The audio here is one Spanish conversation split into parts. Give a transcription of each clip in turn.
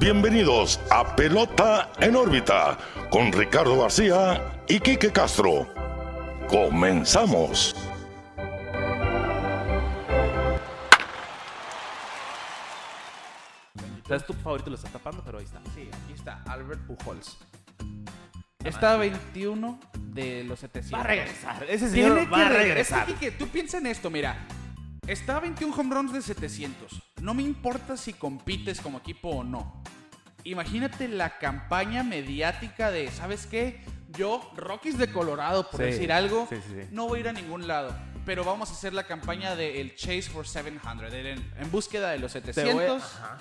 bienvenidos a Pelota en órbita con Ricardo García y Quique Castro. Comenzamos. ¿Sabes tu favorito lo está tapando? Pero ahí está. Sí, aquí está Albert Pujols. Está 21 de los 700. Va a regresar. Ese Tiene señor que va a regresar. Es que, Quique, tú piensa en esto, mira. Está a 21 home runs de 700. No me importa si compites como equipo o no. Imagínate la campaña mediática de, ¿sabes qué? Yo, Rockies de Colorado, por Sí, decir algo, sí, sí, sí. no voy a ir a ningún lado. Pero vamos a hacer la campaña de el Chase for 700, el en, en búsqueda de los Te voy a- 700. Ajá.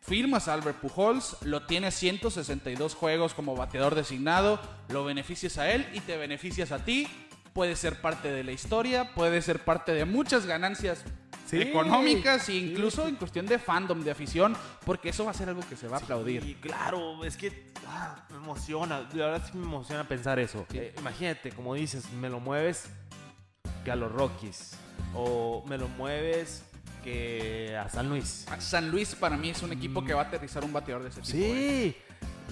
Firmas a Albert Pujols, lo tienes 162 juegos como bateador designado, lo beneficias a él y te beneficias a ti. Puede ser parte de la historia, puede ser parte de muchas ganancias Sí, económicas e sí, incluso sí. en cuestión de fandom, de afición, porque eso va a ser algo que se va a aplaudir. Y claro, es que ah, me emociona. La verdad sí me emociona pensar eso. Sí. Eh, imagínate, como dices, me lo mueves que a los Rockies. O me lo mueves que a San Luis. San Luis para mí es un equipo que va a aterrizar un bateador de ese tipo. ¿eh?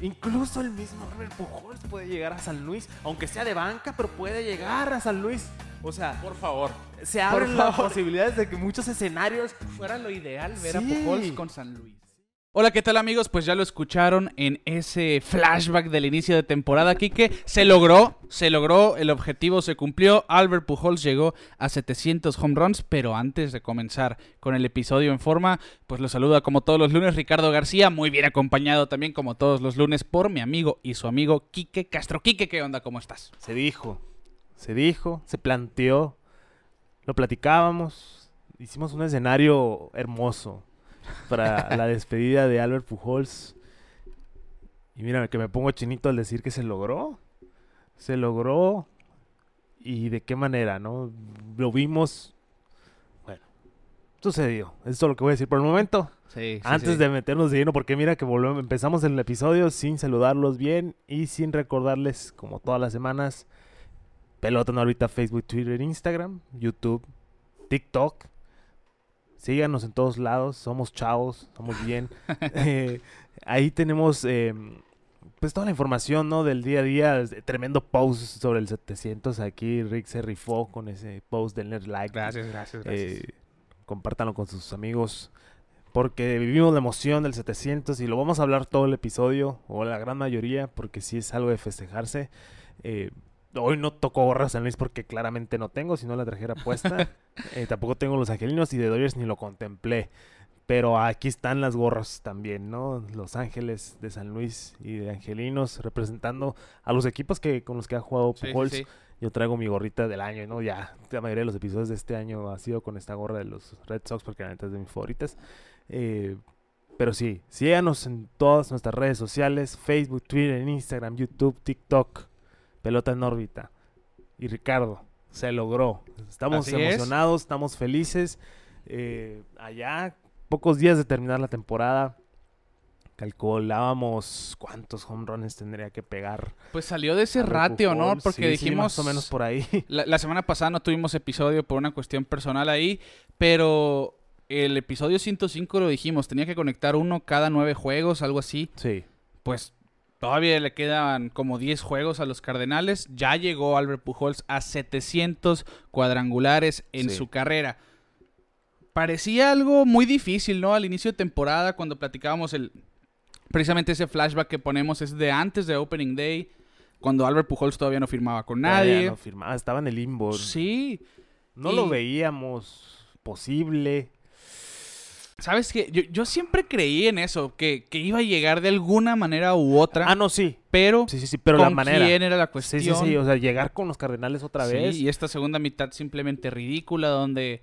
Incluso el mismo Albert Pujols puede llegar a San Luis, aunque sea de banca, pero puede llegar a San Luis. O sea, Por favor. se abren las favor. posibilidades de que muchos escenarios Fuera lo ideal ver Sí. a Pujols con San Luis. Hola, ¿qué tal amigos? Pues ya lo escucharon en ese flashback del inicio de temporada, Kike. Se logró, se logró, el objetivo se cumplió. Albert Pujols llegó a 700 home runs, pero antes de comenzar con el episodio en forma, pues lo saluda como todos los lunes Ricardo García, muy bien acompañado también como todos los lunes por mi amigo y su amigo Quique Castro. Quique, ¿qué onda? ¿Cómo estás? se dijo, se dijo, se planteó, lo platicábamos, hicimos un escenario hermoso para la despedida de Albert Pujols. Y mira, que me pongo chinito al decir que se logró. Se logró. ¿Y de qué manera, no? Lo vimos. Bueno, sucedió. Eso es todo lo que voy a decir por el momento. Sí, Antes de meternos de lleno, porque mira que volvemos, empezamos el episodio sin saludarlos bien y sin recordarles, como todas las semanas, Pelota en órbita, Facebook, Twitter, Instagram, YouTube, TikTok. Síganos en todos lados, somos chavos, somos bien. Eh, ahí tenemos eh, pues toda la información ¿no? del día a día. Tremendo post sobre el 700. Aquí Rick se rifó con ese post del Nerd Like. Gracias, gracias, Eh, compártanlo con sus amigos. Porque vivimos la emoción del 700 y lo vamos a hablar todo el episodio, o la gran mayoría, porque sí es algo de festejarse. Eh, hoy no tocó gorra San Luis porque claramente no tengo, si no la trajera puesta. Eh, tampoco tengo los angelinos y de Dodgers ni lo contemplé. Pero aquí están las gorras también, ¿no? Los Ángeles de San Luis y de Angelinos representando a los equipos que con los que ha jugado Sí, sí, Pujols. sí. Yo traigo mi gorrita del año, ¿no? Ya, la mayoría de los episodios de este año ha sido con esta gorra de los Red Sox porque la neta es de mis favoritas. Eh, pero sí, síganos en todas nuestras redes sociales, Facebook, Twitter, Instagram, YouTube, TikTok, Pelota en órbita. Y Ricardo, se logró. Estamos Así es. emocionados, estamos felices. Eh, allá, pocos días de terminar la temporada, calculábamos cuántos home runs tendría que pegar. Pues salió de ese ratio, ¿no? Porque Sí, sí, dijimos... más o menos por ahí. La, la semana pasada no tuvimos episodio por una cuestión personal ahí, pero el episodio 105 lo dijimos, tenía que conectar uno cada nueve juegos, algo así. Sí. Pues todavía le quedan como 10 juegos a los Cardenales. Ya llegó Albert Pujols a 700 cuadrangulares en Sí. su carrera. Parecía algo muy difícil, ¿no? Al inicio de temporada, cuando platicábamos el... Precisamente ese flashback que ponemos es de antes de Opening Day, cuando Albert Pujols todavía no firmaba con Todavía nadie. No firmaba, estaba en el limbo. Sí, No y- lo veíamos posible. ¿Sabes qué? Yo, yo siempre creí en eso, que, que iba a llegar de alguna manera u otra, Ah, no, sí. pero Sí, sí, sí, pero ¿con la manera. quién era la Sí, cuestión? sí, sí. O sea, llegar con los Cardenales otra Sí, vez. y esta segunda mitad simplemente ridícula, donde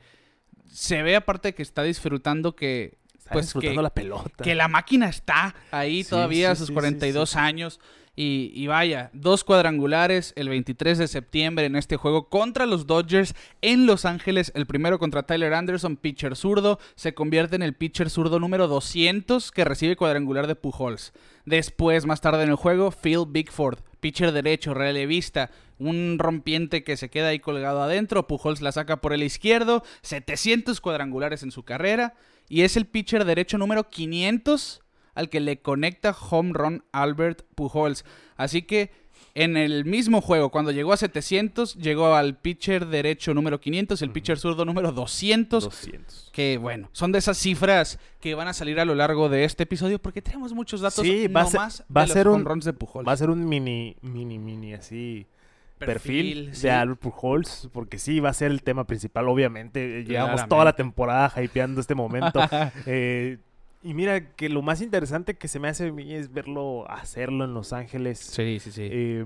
se ve aparte de que está disfrutando que, Está pues, disfrutando que, la pelota. que la máquina está ahí Sí, todavía sí, a sus sí, sí, 42 sí. años. Y, y vaya, dos cuadrangulares el 23 de septiembre en este juego contra los Dodgers en Los Ángeles. El primero contra Tyler Anderson, pitcher zurdo. Se convierte en el pitcher zurdo número 200 que recibe cuadrangular de Pujols. Después, más tarde en el juego, Phil Bigford, pitcher derecho, relevista. Un rompiente que se queda ahí colgado adentro. Pujols la saca por el izquierdo. 700 cuadrangulares en su carrera. Y es el pitcher derecho número 500 al que le conecta home run Albert Pujols. Así que en el mismo juego, cuando llegó a 700, llegó al pitcher derecho número 500, el pitcher zurdo número 200, 200. que bueno, son de esas cifras que van a salir a lo largo de este episodio porque tenemos muchos datos Sí, va ser- nomás va a de los ser un- de Pujols. Va a ser un mini, mini, mini así perfil, sí. de Albert Pujols, porque sí, va a ser el tema principal, obviamente. Llevamos toda la temporada hypeando este momento. Eh, y mira que lo más interesante que se me hace a mí es verlo hacerlo en Los Ángeles. Sí, sí, sí. Eh,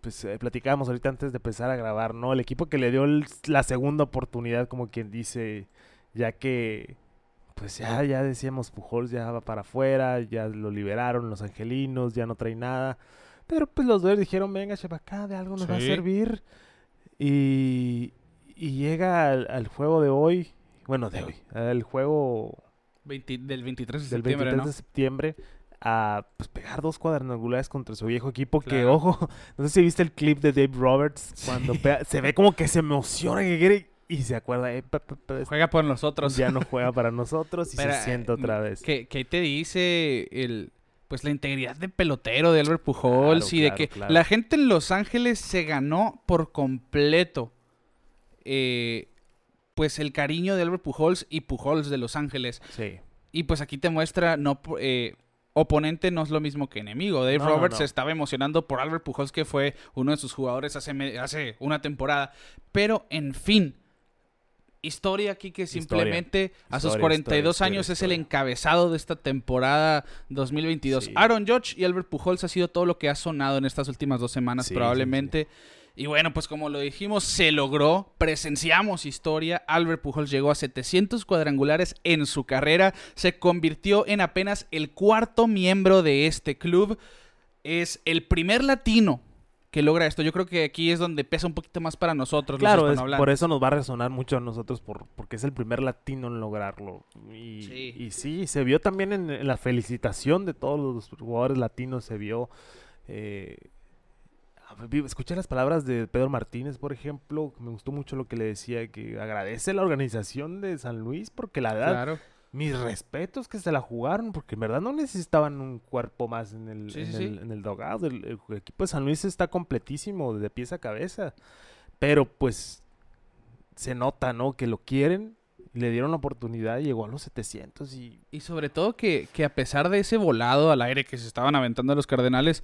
pues eh, platicábamos ahorita antes de empezar a grabar, ¿no? El equipo que le dio el- la segunda oportunidad, como quien dice, ya que, pues ya, ya decíamos, Pujols ya va para afuera, ya lo liberaron los angelinos, ya no trae nada. Pero pues los dos dijeron, venga, acá de algo nos va a servir. Y, y llega al, al juego de hoy, bueno, de hoy, al juego 20 del 23 de del septiembre, 23 ¿no? de septiembre a pues, pegar dos cuadrangulares contra su viejo equipo que, ojo, no sé si viste el clip de Dave Roberts cuando pega- se ve como que se emociona que quiere y se acuerda, eh, pa, pa, pa, Juega por nosotros. ya no juega para nosotros y Pero, se sienta eh, otra vez. ¿Qué, qué te dice el pues la integridad de pelotero de Albert Pujols Claro, y de que la gente en Los Ángeles se ganó por completo eh, pues el cariño de Albert Pujols y Pujols de Los Ángeles Sí, y pues aquí te muestra no eh, oponente no es lo mismo que enemigo Dave No, Roberts no. estaba emocionando por Albert Pujols que fue uno de sus jugadores hace una temporada pero en fin historia aquí que simplemente a sus Historia, 42 historia, años es el encabezado de esta temporada 2022. Sí. Aaron Judge y Albert Pujols ha sido todo lo que ha sonado en estas últimas dos semanas Sí, sí, probablemente. Y bueno, pues como lo dijimos, se logró, presenciamos historia. Albert Pujols llegó a 700 cuadrangulares en su carrera, se convirtió en apenas el cuarto miembro de este club. Es el primer latino que logra esto. Yo creo que aquí es donde pesa un poquito más para nosotros. los claro, es- por eso nos va a resonar mucho a nosotros por, porque es el primer latino en lograrlo. Y Sí. sí, y sí se vio también en, en la felicitación de todos los jugadores latinos, se vio... eh, escuché las palabras de Pedro Martínez, por ejemplo, me gustó mucho lo que le decía, que agradece la organización de San Luis porque la verdad, Claro. mis respetos que se la jugaron, porque en verdad no necesitaban un cuerpo más en el, Sí, en sí, el, sí. en el dugout. El, el equipo de San Luis está completísimo, de pies a cabeza. Pero pues se nota, ¿no? Que lo quieren, le dieron la oportunidad, llegó a los 700 y... Y sobre todo que, que a pesar de ese volado al aire que se estaban aventando los Cardenales,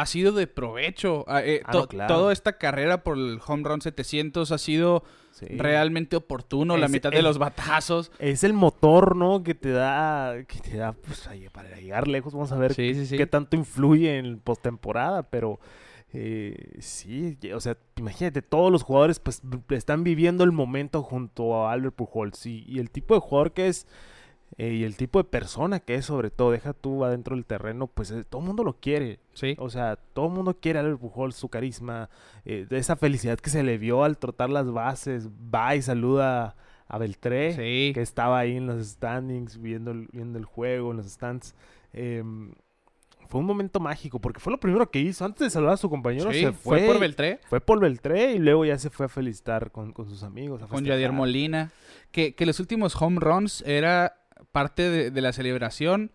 ha sido de provecho. Ah, eh, Ah, to- no, claro. Toda esta carrera por el home run 700 ha sido sí. realmente oportuno. la Es- mitad de los batazos. Es el motor, ¿no? Que te da, que te da, pues, para llegar lejos. Vamos a ver Sí, sí, sí. qué tanto influye en postemporada, pero eh, sí, o sea, imagínate, todos los jugadores pues están viviendo el momento junto a Albert Pujols y, y el tipo de jugador que es eh, y el tipo de persona que es sobre todo, deja tú adentro del terreno, pues eh, todo el mundo lo quiere. Sí. O sea, todo el mundo quiere a Albert Pujols, su carisma, eh, esa felicidad que se le vio al trotar las bases, va y saluda a Beltré Sí. que estaba ahí en los standings, viendo el, viendo el juego, en los stands. Em, fue un momento mágico, porque fue lo primero que hizo. Antes de saludar a su compañero, Sí, se fue, fue, por Beltré. fue por Beltré y luego ya se fue a felicitar con, con sus amigos. a Con. Yadier Molina. Que, que los últimos home runs era parte de, de la celebración.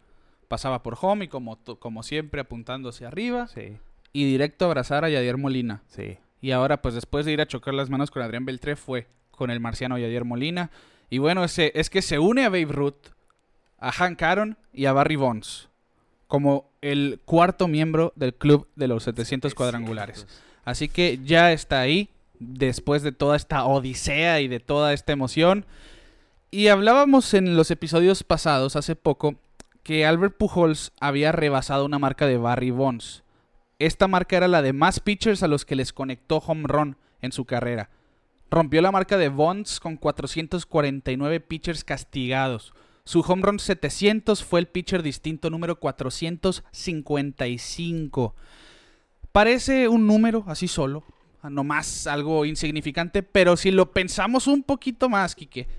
Pasaba por home y como, como siempre apuntando hacia arriba. Sí, Y directo a abrazar a Yadier Molina. sí. Y ahora, pues después de ir a chocar las manos con Adrián Beltré, fue con el marciano Yadier Molina. Y bueno, ese, es que se une a Babe Ruth, a Hank Aaron y a Barry Bonds como el cuarto miembro del club de los 700 cuadrangulares. Así que ya está ahí, después de toda esta odisea y de toda esta emoción. Y hablábamos en los episodios pasados, hace poco, que Albert Pujols había rebasado una marca de Barry Bonds. Esta marca era la de más pitchers a los que les conectó home run en su carrera. Rompió la marca de Bonds con 449 pitchers castigados. Su home run 700 fue el pitcher distinto número 455. Parece un número así solo, nomás algo insignificante, pero si lo pensamos un poquito más, Quique,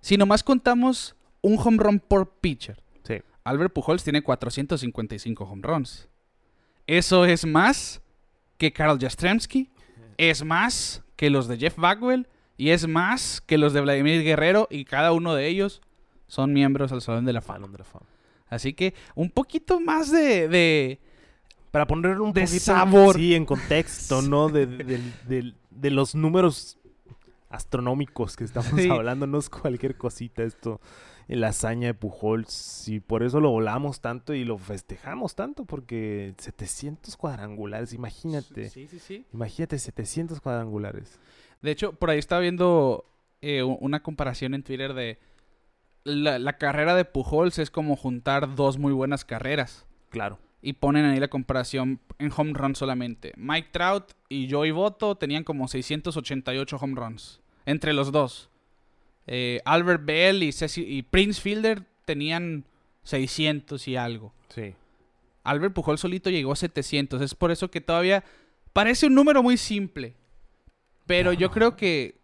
si nomás contamos un home run por pitcher, Sí. Albert Pujols tiene 455 home runs. Eso es más que Karl Jastrzemski, es más que los de Jeff Bagwell y es más que los de Vladimir Guerrero y cada uno de ellos son miembros al Salón de la Fama. Así que un poquito más de... de Para poner un de poquito, sabor. Sí, en contexto, ¿no? De- de- de- de los números astronómicos que estamos Sí. hablando. No es cualquier cosita esto. La hazaña de Pujols. Y por eso lo volamos tanto y lo festejamos tanto. Porque 700 cuadrangulares, imagínate. Sí, sí, sí. Imagínate 700 cuadrangulares. De hecho, por ahí estaba viendo eh, una comparación en Twitter de la, la carrera de Pujols es como juntar dos muy buenas carreras. Claro. Y ponen ahí la comparación en home run solamente. Mike Trout y Joey Votto tenían como 688 home runs. Entre los dos. Eh, Albert Bell y, Ceci- y Prince Fielder tenían 600 y algo. Sí. Albert Pujol solito llegó a 700. Es por eso que todavía parece un número muy simple. Pero yo creo que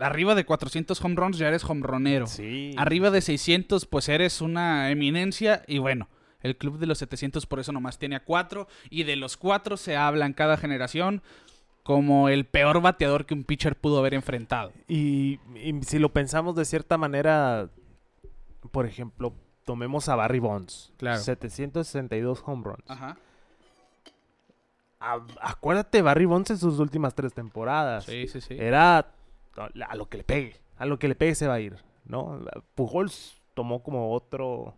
arriba de 400 home runs ya eres home runero. Sí. Arriba de 600 pues eres una eminencia. Y bueno, el club de los 700 por eso nomás tiene a 4. Y de los 4 se habla en cada generación como el peor bateador que un pitcher pudo haber enfrentado. Y, y si lo pensamos de cierta manera, por ejemplo, tomemos a Barry Bonds. Claro. 762 home runs. Ajá. A- acuérdate, Barry Bonds en sus últimas tres temporadas. Sí, sí, sí. Era a lo que le pegue. A lo que le pegue se va a ir, ¿no? Pujols tomó como otro...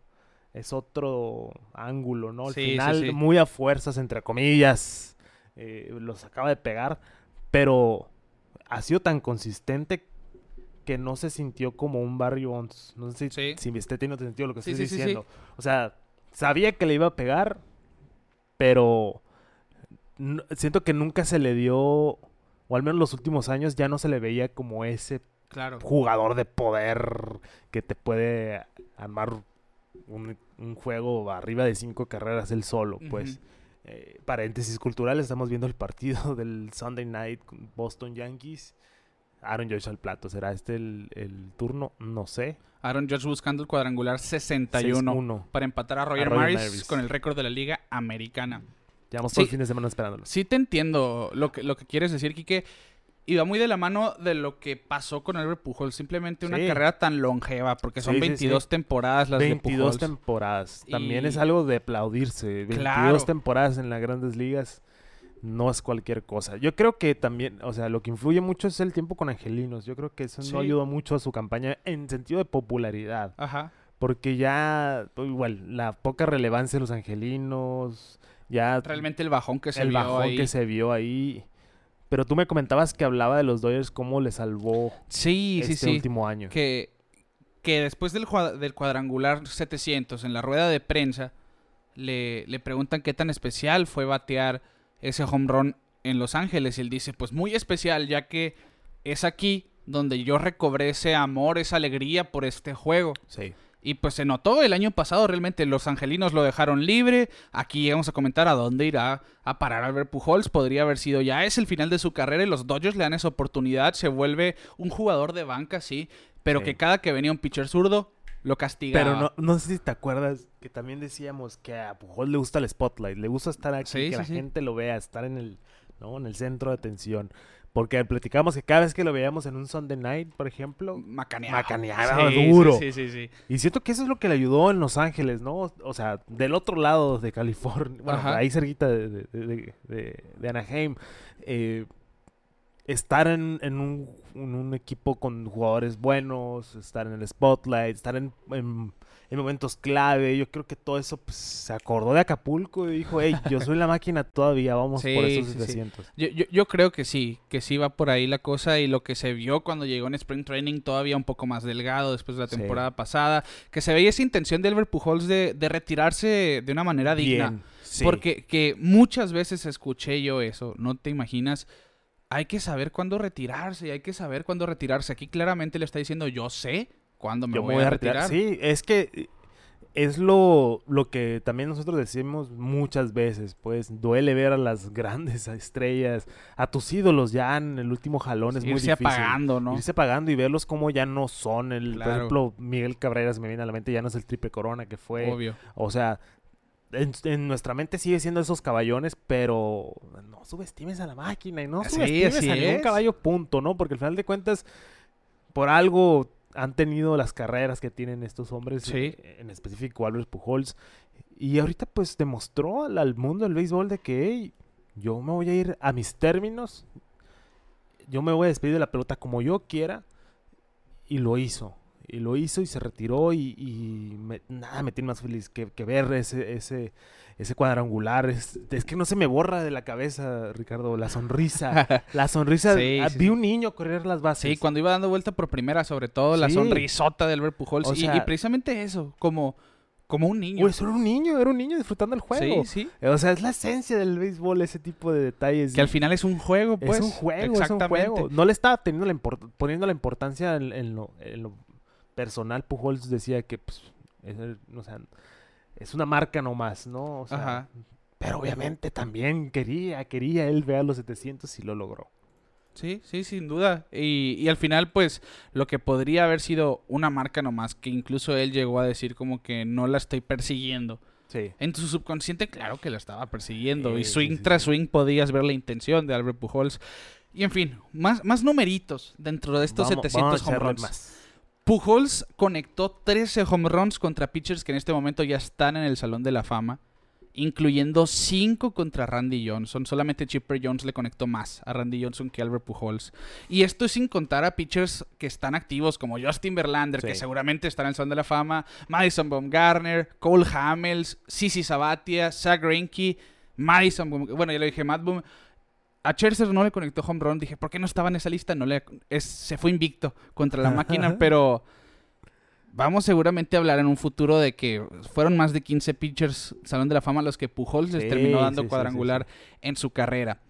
Es otro ángulo, ¿no? Al Sí, final, sí. muy a fuerzas, entre comillas, eh, los acaba de pegar, pero ha sido tan consistente que no se sintió como un Barry Bonds. No sé si, si me esté teniendo sentido lo que estoy diciendo. O sea, sabía que le iba a pegar, pero siento que nunca se le dio, o al menos los últimos años ya no se le veía como ese Claro. jugador de poder que te puede armar un, un juego arriba de cinco carreras él solo, pues. Eh, paréntesis cultural, estamos viendo el partido del Sunday Night Boston Yankees. Aaron Josh al plato, ¿será este el, el turno? No sé. Aaron Judge buscando el cuadrangular 61 6-1. para empatar a Roger, Roger Maris, Maris. con el récord de la liga americana. Llevamos Sí. todo el fin de semana esperándolo. Sí te entiendo lo que, lo que quieres decir, Quique. Y va muy de la mano de lo que pasó con Albert Pujol. Simplemente una Sí. carrera tan longeva, porque son Sí, sí, 22 sí. temporadas las 22 de temporadas. También Y- es algo de aplaudirse. 22 Claro. temporadas en las grandes ligas no es cualquier cosa. Yo creo que también, o sea, lo que influye mucho es el tiempo con Angelinos. Yo creo que eso no ayudó mucho a su campaña en sentido de popularidad. Ajá. Porque ya, igual, la poca relevancia de los Angelinos, ya Realmente el bajón que se el vio bajón ahí. que se vio ahí. Pero tú me comentabas que hablaba de los Dodgers, cómo le salvó Sí, este sí, sí. último año. que, que después del, del cuadrangular 700, en la rueda de prensa, le, le preguntan qué tan especial fue batear ese home run en Los Ángeles. Y él dice, pues muy especial, ya que es aquí donde yo recobré ese amor, esa alegría por este juego. Sí. Y pues se notó el año pasado, realmente los angelinos lo dejaron libre. Aquí llegamos a comentar a dónde irá a parar Albert Pujols. Podría haber sido ya es el final de su carrera y los Dodgers le dan esa oportunidad. Se vuelve un jugador de banca, sí. Pero Sí. que cada que venía un pitcher zurdo, lo castigaba. Pero no, no sé si te acuerdas que también decíamos que a Pujol le gusta el spotlight, le gusta estar aquí, Sí, que sí, la gente lo vea, estar en el, ¿no? en el centro de atención. Porque platicamos que cada vez que lo veíamos en un Sunday night, por ejemplo, Macaneaba. Macaneaba Sí, duro. Sí, sí, sí. y siento que eso es lo que le ayudó en Los Ángeles, ¿no? O sea, del otro lado de California, bueno, Ajá. ahí cerquita de, de, de- de- de Anaheim, eh, estar en, en un, en un equipo con jugadores buenos, estar en el spotlight, estar en, en- en momentos clave. Yo creo que todo eso pues, se acordó de Acapulco y dijo, hey, yo soy la máquina todavía, vamos por esos sí, sí. 700. Yo, yo, yo creo que sí, que sí va por ahí la cosa y lo que se vio cuando llegó en Spring Training todavía un poco más delgado después de la temporada pasada, que se veía esa intención de Albert Pujols de, de retirarse de una manera digna. Bien. Porque que muchas veces escuché yo eso, no te imaginas, hay que saber cuándo retirarse, hay que saber cuándo retirarse. Aquí claramente le está diciendo, yo sé cuándo me, voy, a retirar. Sí, es que es lo, lo que también nosotros decimos muchas veces, pues duele ver a las grandes estrellas, a tus ídolos ya en el último jalón es muy Irse difícil. apagando, ¿no? Irse apagando y verlos como ya no son. El, Por ejemplo, Miguel Cabrera se me viene a la mente, ya no es el triple corona que fue. Obvio. O sea, en, en nuestra mente sigue siendo esos caballones, pero no subestimes a la máquina y no Sí, subestimes así a ningún es. caballo, punto, ¿no? Porque al final de cuentas, por algo han tenido las carreras que tienen estos hombres, Sí. eh, en específico Albert Pujols. Y ahorita pues demostró al, al mundo del béisbol de que "Hey, yo me voy a ir a mis términos, yo me voy a despedir de la pelota como yo quiera. Y lo hizo. Y lo hizo y se retiró y, y me- nada me tiene más feliz que, que ver ese, ese, ese cuadrangular. Es, es que no se me borra de la cabeza, Ricardo, la sonrisa. la sonrisa. Sí, ah, sí, vi sí. un niño correr las bases. Sí, cuando iba dando vuelta por primera, sobre todo, la sonrisota de Albert Pujols. O y- precisamente eso, como, como un niño. Pues era un niño, era un niño disfrutando el juego. sí, sí. O sea, es la esencia del béisbol, ese tipo de detalles. Que al final es un juego, pues. es un juego, es un Exactamente. juego. No le estaba teniendo la poniendo la importancia en, en lo, en lo personal. Pujols decía que, pues, es, el- o sea, es una marca nomás, ¿no? O sea, Ajá. Pero obviamente también quería, quería él ver los 700 y lo logró. Sí, sí, sin duda. Y, y al final, pues, lo que podría haber sido una marca nomás, que incluso él llegó a decir como que no la estoy persiguiendo. Sí. En su subconsciente, claro que la estaba persiguiendo. Sí, y swing sí, tras swing podías ver la intención de Albert Pujols. Y en fin, más, más numeritos dentro de estos Vamos- 700 vamos a home runs. más. Pujols conectó 13 home runs contra pitchers que en este momento ya están en el Salón de la Fama, incluyendo 5 contra Randy Johnson. Solamente Chipper Jones le conectó más a Randy Johnson que Albert Pujols. Y esto es sin contar a pitchers que están activos como Justin Verlander, que seguramente está en el Salón de la Fama, Madison Baumgartner, Cole Hamels, Sisi Sabatia, Zach Greinke, Madison, bueno, ya lo dije, Matt Boom. A Scherzer no le conectó home run. Dije, ¿por qué no estaba en esa lista? No le, es- se fue invicto contra la máquina, pero vamos seguramente a hablar en un futuro de que fueron más de 15 pitchers Salón de la Fama los que Pujols les terminó dando sí, cuadrangular sí, en su carrera.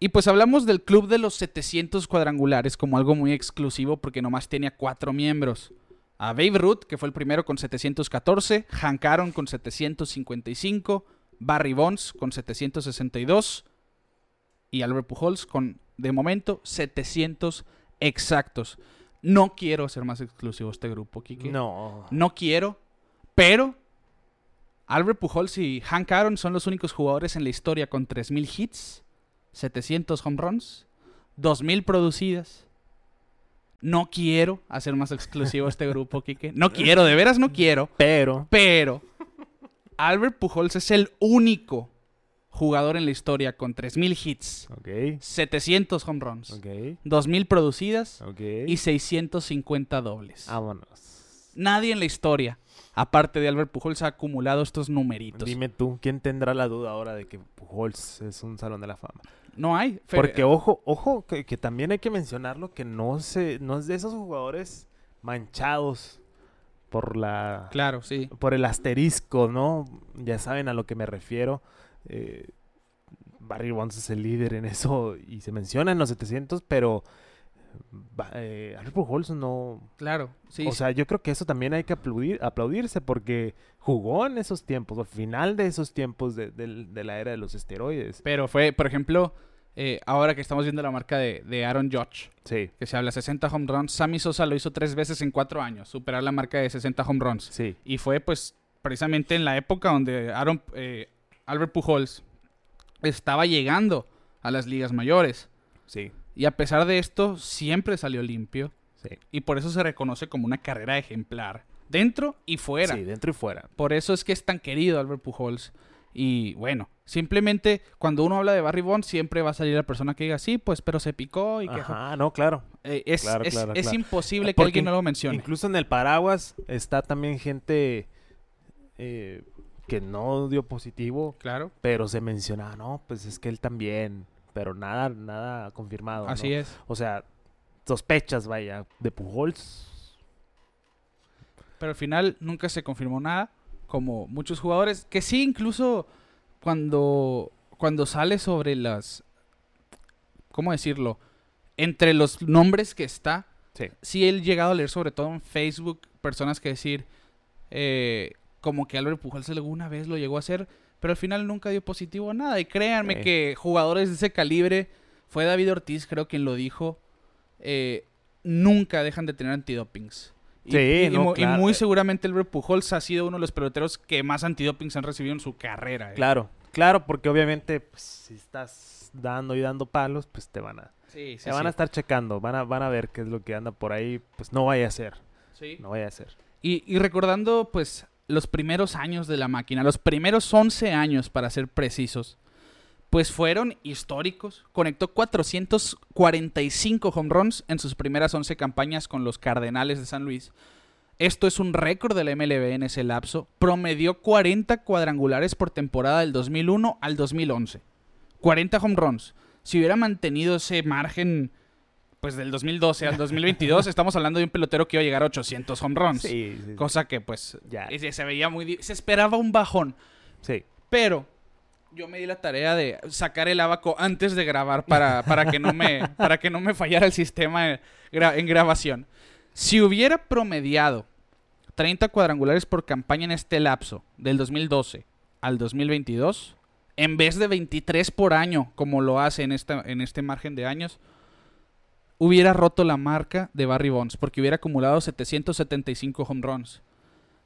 Y pues hablamos del club de los 700 cuadrangulares como algo muy exclusivo porque nomás tenía cuatro miembros. A Babe Ruth, que fue el primero con 714, Hank Aaron con 755, Barry Bonds con 762 y Albert Pujols con, de momento, 700 exactos. No quiero hacer más exclusivo este grupo, Kike. No. No quiero, pero Albert Pujols y Hank Aaron son los únicos jugadores en la historia con 3.000 hits, 700 home runs, 2.000 producidas. No quiero hacer más exclusivo este grupo, Kike. No quiero, de veras no quiero. Pero. Pero Albert Pujols es el único jugador en la historia con 3.000 hits, Ok. 700 home runs, Ok. 2.000 producidas Ok. y 650 dobles. Vámonos. Nadie en la historia, aparte de Albert Pujols, ha acumulado estos numeritos. Dime tú, ¿quién tendrá la duda ahora de que Pujols es un salón de la fama? No hay. Porque ojo, ojo, que, que también hay que mencionarlo que no se, no es de esos jugadores manchados por la Claro, sí. por el asterisco, ¿no? Ya saben a lo que me refiero. Eh, Barry Bonds es el líder en eso y se menciona en los 700, pero eh, Albert Pujols no. Claro, sí. o sea, yo creo que eso también hay que aplaudir, aplaudirse porque jugó en esos tiempos, al final de esos tiempos de, la era de los esteroides. Pero fue, por ejemplo, eh, ahora que estamos viendo la marca de, de Aaron Judge, Sí, que se habla 60 home runs, Sammy Sosa lo hizo tres veces en cuatro años, superar la marca de 60 home runs. sí. Y fue pues precisamente en la época donde Aaron, eh, Albert Pujols estaba llegando a las ligas mayores. Sí, Y a pesar de esto, siempre salió limpio. sí. Y por eso se reconoce como una carrera ejemplar. Dentro y fuera. Sí, dentro y fuera. Por eso es que es tan querido Albert Pujols. Y bueno, simplemente cuando uno habla de Barry Bonds, siempre va a salir la persona que diga, sí, pues, pero se picó y que... Ajá, no, claro. Eh, es Claro, es- claro, es claro. imposible que Porque alguien no lo mencione. Incluso en el paraguas está también gente eh, que no dio positivo, Claro, pero se menciona, no, pues es que él también, pero nada, nada confirmado. ¿no? así es. O sea, sospechas, vaya, de Pujols. Pero al final nunca se confirmó nada, como muchos jugadores, que sí, incluso cuando, cuando sale sobre las... ¿Cómo decirlo? Entre los nombres que está, Sí. sí he llegado a leer sobre todo en Facebook personas que decir eh, como que Albert Pujols alguna vez lo llegó a hacer, pero al final nunca dio positivo a nada. Y créanme Sí. que jugadores de ese calibre, fue David Ortiz creo quien lo dijo, eh, nunca dejan de tener antidopings. Y, Sí, y- y no, mu- y claro. muy seguramente Albert Pujols ha sido uno de los peloteros que más antidopings han recibido en su carrera. eh. Claro, claro, porque obviamente pues, si estás dando y dando palos, pues te van a, Sí, sí, te van a estar checando, van a, van a ver qué es lo que anda por ahí, pues no vaya a ser. Sí. No vaya a ser. Y recordando, pues, los primeros años de la máquina, los primeros 11 años, para ser precisos, pues fueron históricos. Conectó 445 home runs en sus primeras 11 campañas con los Cardenales de San Luis. Esto es un récord de la MLB en ese lapso. Promedió 40 cuadrangulares por temporada del 2001 al 2011. 40 home runs. Si hubiera mantenido ese margen pues del 2012 al 2022, estamos hablando de un pelotero que iba a llegar a 800 home runs. Sí, sí. Cosa que pues Ya. se veía muy... Se esperaba un bajón. Sí. Pero yo me di la tarea de sacar el abaco antes de grabar para, para, que, no me, para que no me fallara el sistema en, gra- en grabación. Si hubiera promediado 30 cuadrangulares por campaña en este lapso, del 2012 al 2022, en vez de 23 por año, como lo hace en, esta, en este margen de años, hubiera roto la marca de Barry Bonds, porque hubiera acumulado 775 home runs.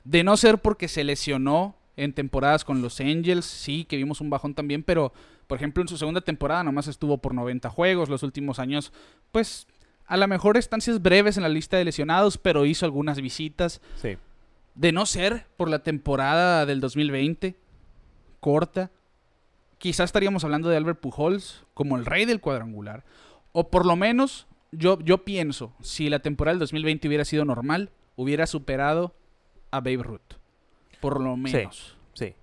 De no ser porque se lesionó en temporadas con los Angels, sí, que vimos un bajón también, pero por ejemplo en su segunda temporada nomás estuvo por 90 juegos, los últimos años, pues a lo mejor estancias breves en la lista de lesionados, pero hizo algunas visitas. Sí. De no ser por la temporada del 2020, corta, quizás estaríamos hablando de Albert Pujols como el rey del cuadrangular. O por lo menos, yo, yo pienso, si la temporada del 2020 hubiera sido normal, hubiera superado a Babe Ruth. Por lo menos. Sí.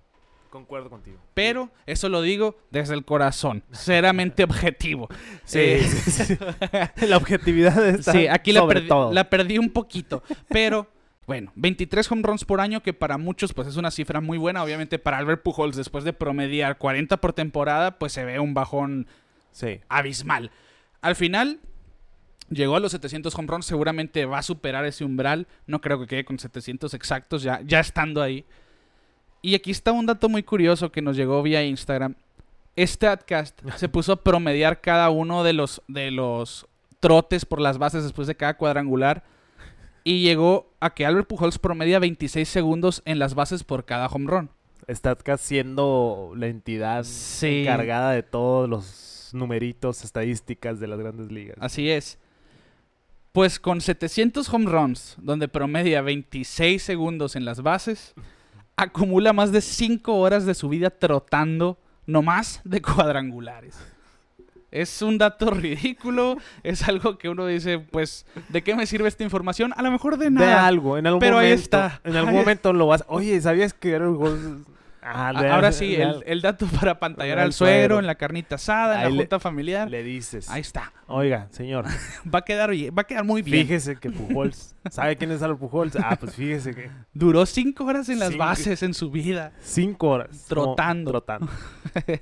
Concuerdo contigo. Pero eso lo digo desde el corazón, seramente objetivo. Sí, Eh, sí, sí. La objetividad está Sí, aquí la, sobre perdi- todo. la perdí un poquito. Pero, bueno, 23 home runs por año, que para muchos pues es una cifra muy buena. Obviamente para Albert Pujols, después de promediar 40 por temporada, pues se ve un bajón Sí. abismal. Al final, llegó a los 700 home runs, seguramente va a superar ese umbral. No creo que quede con 700 exactos, ya, ya estando ahí. Y aquí está un dato muy curioso que nos llegó vía Instagram. Statcast se puso a promediar cada uno de los, de los trotes por las bases después de cada cuadrangular. Y llegó a que Albert Pujols promedia 26 segundos en las bases por cada home run. Statcast siendo la entidad Sí. encargada de todos los numeritos, estadísticas de las grandes ligas. Así es. Pues con 700 home runs, donde promedia 26 segundos en las bases, acumula más de 5 horas de su vida trotando nomás de cuadrangulares. Es un dato ridículo, es algo que uno dice, pues, ¿de qué me sirve esta información? A lo mejor de de nada. algo, en algún Pero ahí momento. está. En algún Ahí- momento lo vas. Oye, ¿sabías que era el gol? Ah, Ahora sí, el, el dato para pantallar Al suero, suero. en la carnita asada, en Ahí la le- junta familiar. Le dices. Ahí está. Oiga, señor, Va a quedar, va a quedar muy bien. fíjese que Pujols. ¿Sabe quién es Albert Pujols? Ah, pues fíjese que. Duró 5 horas en las Cinco. bases en su vida. Cinco horas. Trotando. Trotando.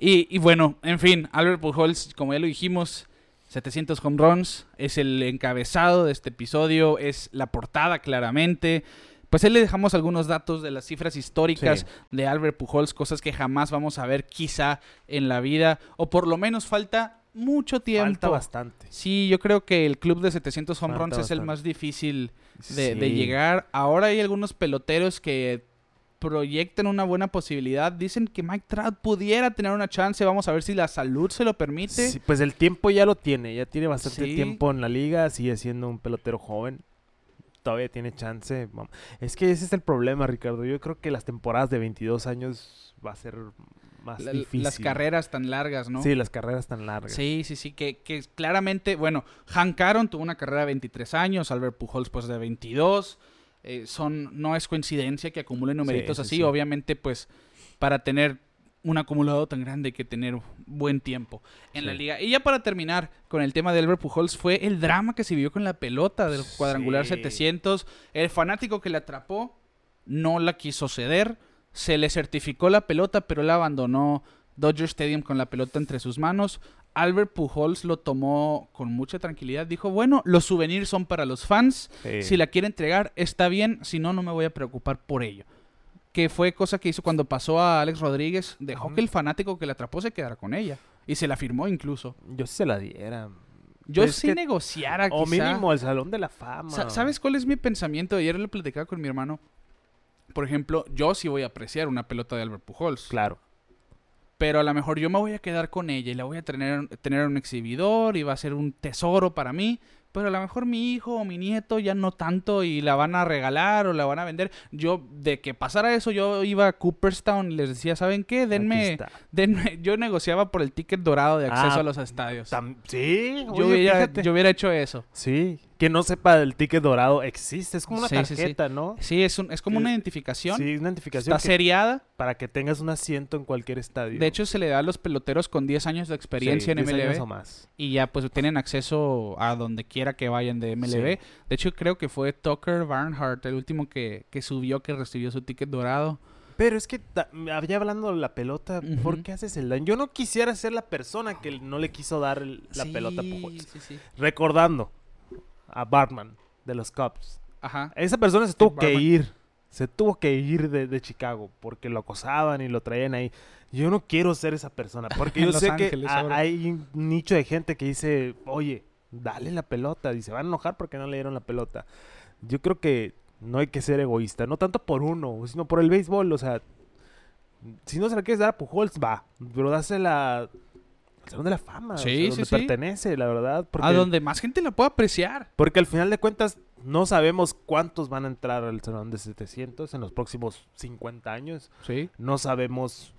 Y, y bueno, en fin, Albert Pujols, como ya lo dijimos, 700 home runs, es el encabezado de este episodio, es la portada claramente. Pues ahí le dejamos algunos datos de las cifras históricas Sí. de Albert Pujols, cosas que jamás vamos a ver quizá en la vida, o por lo menos falta mucho tiempo. Falta bastante. Sí, yo creo que el club de 700 home Falta runs es el más difícil de, llegar. Ahora hay algunos peloteros que proyectan una buena posibilidad. Dicen que Mike Trout pudiera tener una chance. Vamos a ver si la salud se lo permite. Sí, pues el tiempo ya lo tiene, ya tiene bastante Sí. tiempo en la liga, sigue siendo un pelotero joven. Todavía tiene chance. Es que ese es el problema, Ricardo. Yo creo que las temporadas de 22 años va a ser más La- difícil. las carreras tan largas, ¿no? Sí, las carreras tan largas. Sí, sí, sí, que, que claramente, bueno, Hank Aaron tuvo una carrera de 23 años, Albert Pujols pues de 22, eh, son, no es coincidencia que acumulen numeritos sí, así, sí. obviamente pues para tener un acumulado tan grande que tener buen tiempo en la liga. Y ya para terminar con el tema de Albert Pujols fue el drama que se vivió con la pelota del cuadrangular Sí. 700, el fanático que la atrapó no la quiso ceder, se le certificó la pelota, pero la abandonó Dodger Stadium con la pelota entre sus manos. Albert Pujols lo tomó con mucha tranquilidad. Dijo, bueno, los souvenirs son para los fans. Sí. Si la quiere entregar, está bien. Si no, no me voy a preocupar por ello. Que fue cosa que hizo cuando pasó a Alex Rodríguez. Dejó que el fanático que la atrapó se quedara con ella. Y se la firmó incluso. Yo sí se la diera. Yo Pues es sí negociara O quizá. mínimo el Salón de la Fama. Sa- ¿Sabes cuál es mi pensamiento? Ayer lo platicaba con mi hermano. Por ejemplo, yo sí voy a apreciar una pelota de Albert Pujols. Claro. Pero a lo mejor yo me voy a quedar con ella y la voy a tener, tener en un exhibidor y va a ser un tesoro para mí. Pero a lo mejor mi hijo o mi nieto ya no tanto y la van a regalar o la van a vender. Yo, de que pasara eso, yo iba a Cooperstown y les decía, ¿saben qué? Denme, denme- yo negociaba por el ticket dorado de acceso Ah, a los estadios. Sí, Yo hubiera, yo hubiera hecho eso. Sí, que no sepa del ticket dorado existe, es como una Sí, sí, sí. tarjeta, ¿no? Sí, es, un, es como una identificación. Sí, una identificación Está que- seriada. para que tengas un asiento en cualquier estadio. De hecho, se le da a los peloteros con 10 años de experiencia en 10 años MLB. o más. Y ya pues tienen acceso a donde quiera que vayan de MLB. De hecho, creo que fue Tucker Barnhart el último que, que subió, que recibió su ticket dorado. Pero es que había hablando de la pelota, ¿por qué haces el daño? Yo no quisiera ser la persona que no le quiso dar el- la Sí, pelota a Pujols. Sí, sí. Recordando a Bartman de los Cubs. Ajá. Esa persona se tuvo que ir. Se tuvo que ir de, de Chicago porque lo acosaban y lo traían ahí. Yo no quiero ser esa persona porque yo sé Ángeles que a- hay un nicho de gente que dice, oye, dale la pelota. Y se van a enojar porque no le dieron la pelota. Yo creo que no hay que ser egoísta. No tanto por uno, sino por el béisbol. O sea, si no se la quieres dar a Pujols, va. Pero dásela Salón de la Fama. o sea, Sí, sí, donde sí. pertenece, la verdad. Porque, A donde más gente la pueda apreciar. porque al final de cuentas no sabemos cuántos van a entrar al Salón de 700 en los próximos 50 años. Sí. No sabemos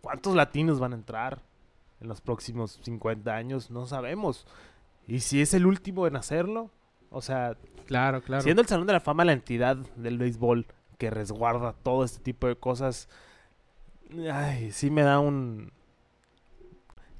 cuántos latinos van a entrar en los próximos 50 años. No sabemos. Y si es el último en hacerlo, o sea, Claro, claro. siendo el Salón de la Fama la entidad del béisbol que resguarda todo este tipo de cosas, ay, sí me da un...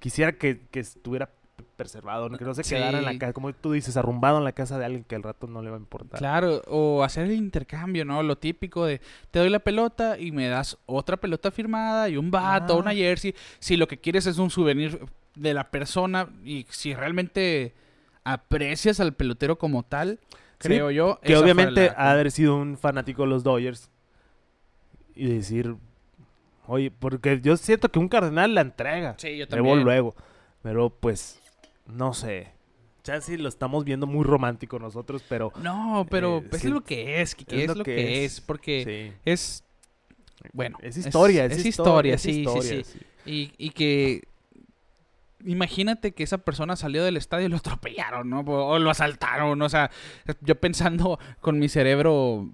Quisiera que, que estuviera preservado, que no se quedara en la Sí. casa, como tú dices, arrumbado en la casa de alguien que al rato no le va a importar. Claro, o hacer el intercambio, ¿no? Lo típico de te doy la pelota y me das otra pelota firmada y un bat o Ah. una jersey. Si lo que quieres es un souvenir de la persona y si realmente aprecias al pelotero como tal, Sí, creo yo. Que obviamente la- ha de haber sido un fanático de los Dodgers y decir, oye, porque yo siento que un cardenal la entrega. Sí, yo Luego, también. luego. Pero pues, no sé. Chance lo estamos viendo muy romántico nosotros, pero No, pero Eh, es sí. lo que es, que es, lo que, es, porque sí. es bueno, Es historia, es, es historia, historia, es sí, sí, historia, sí. Y, y que imagínate que esa persona salió del estadio y lo atropellaron, ¿no? O lo asaltaron, o sea, yo pensando con mi cerebro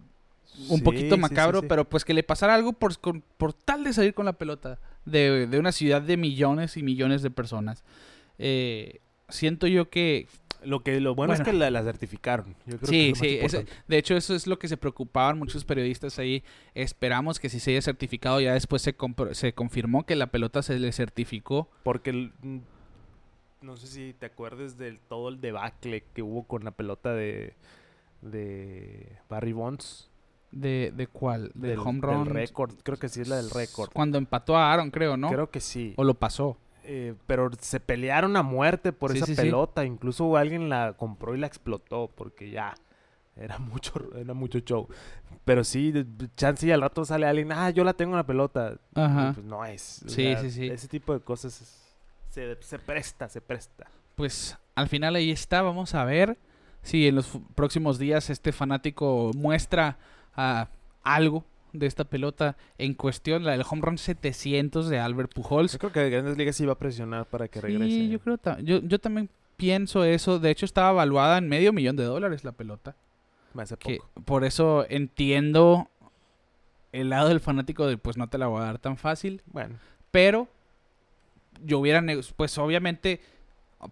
un Sí, poquito macabro, sí, sí. pero pues que le pasara algo por, con- por tal de salir con la pelota de, de una ciudad de millones y millones de personas. Eh, siento yo que Lo que lo bueno, es que la, la certificaron. Yo creo que Sí, más sí, ese- de hecho eso es lo que se preocupaban muchos periodistas ahí. Esperamos que si se haya certificado ya después se, se confirmó que la pelota se le certificó. Porque el- mm, no sé si te acuerdas del todo el debacle que hubo con la pelota de de Barry Bonds ¿De, de cuál? ¿Del, del, home del run? récord. Creo que sí es la del récord. Cuando empató a Aaron, creo, ¿no? Creo que sí. O lo pasó. Eh, pero se pelearon a muerte por Sí, esa sí, sí. pelota. Incluso alguien la compró y la explotó porque ya era mucho, era mucho show. Pero sí, de- de- chance y al rato sale alguien, ah, yo la tengo en la pelota. Y, Ajá. Pues no es. o Sí, sea, sí, sí. Ese tipo de cosas es- se, se presta, se presta. Pues al final ahí está. Vamos a ver si en los próximos días este fanático muestra ah, algo de esta pelota en cuestión, la del home run 700 de Albert Pujols. Yo creo que Grandes Ligas sí va a presionar para que regrese. Sí, yo creo yo, yo también pienso eso. De hecho, estaba evaluada en medio millón de dólares la pelota. Me hace Que poco. por eso entiendo el lado del fanático de pues no te la voy a dar tan fácil. Bueno, Pero yo hubiera, pues obviamente,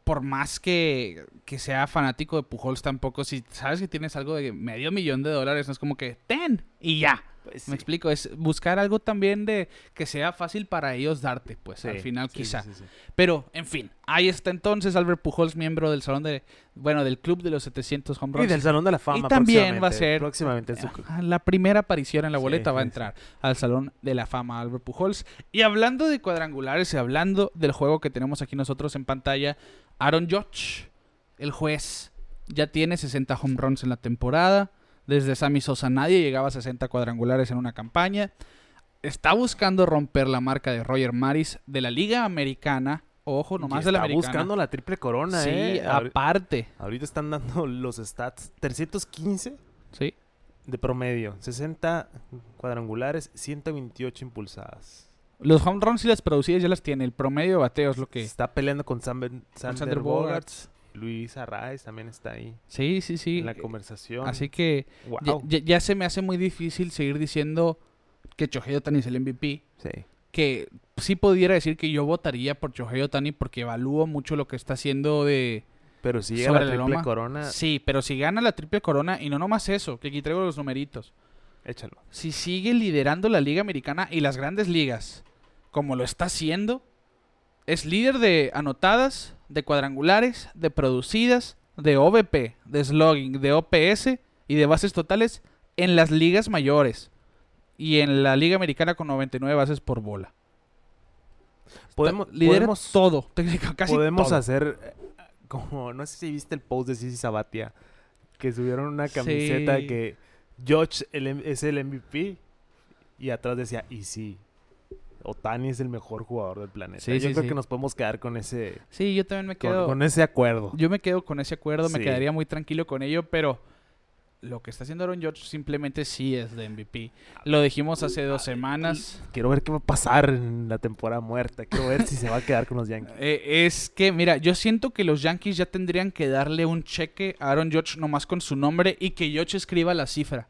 por más que, que sea fanático de Pujols tampoco, si sabes que tienes algo de medio millón de dólares, no es como que ten y ya. Pues Me explico, es buscar algo también de que sea fácil para ellos darte, pues al final sí, quizá. Pero, en fin, ahí está entonces Albert Pujols, miembro del salón de, bueno, del club de los 700 home Y runs. del Salón de la Fama. también va a ser- Próximamente en su- Ajá, La primera aparición en la boleta va a entrar al Salón de la Fama Albert Pujols. Y hablando de cuadrangulares y hablando del juego que tenemos aquí nosotros en pantalla, Aaron Judge, el juez, ya tiene 60 home runs en la temporada. Desde Sammy Sosa nadie llegaba a 60 cuadrangulares en una campaña. Está buscando romper la marca de Roger Maris de la Liga Americana. Ojo, nomás de la está Americana. buscando la triple corona, sí, ¿eh? Aparte. Ahorita están dando los stats 315 Sí. de promedio, 60 cuadrangulares, 128 impulsadas. Los home runs y las producidas ya las tiene. El promedio de bateo es lo que... Está peleando con Sam Ben- Sander Sander Bogarts. Bogarts Luis Arraez también está ahí Sí, sí, sí. en la conversación. Así que ya, Wow. ya- ya se me hace muy difícil seguir diciendo que Shohei Otani es el MVP. Sí. Que sí pudiera decir que yo votaría por Shohei Otani porque evalúo mucho lo que está haciendo de... Pero si llega Sobre la triple corona, Sí, pero si gana la triple corona, y no nomás eso, que aquí traigo los numeritos. échalo. Si sigue liderando la Liga Americana y las grandes ligas, como lo está haciendo, es líder de anotadas, de cuadrangulares, de producidas, de OVP, de slugging, de OPS y de bases totales en las ligas mayores. Y en la Liga Americana con 99 bases por bola. Podemos, Lidera podemos, todo, técnico, casi podemos todo. hacer eh, como, no sé si viste el post de Sisi Sabatia, que subieron una camiseta Sí. que George el es el MVP y atrás decía, y sí, Otani es el mejor jugador del planeta. Sí, Yo sí, creo sí. que nos podemos quedar con ese, Sí, yo también me quedo... con ese acuerdo. Yo me quedo con ese acuerdo, me quedaría muy tranquilo con ello, pero lo que está haciendo Aaron George simplemente sí es de MVP. Lo dijimos hace dos semanas. Quiero ver qué va a pasar en la temporada muerta. Quiero ver si se va a quedar con los Yankees. Eh, es que, mira, yo siento que los Yankees ya tendrían que darle un cheque a Aaron George nomás con su nombre y que George escriba la cifra.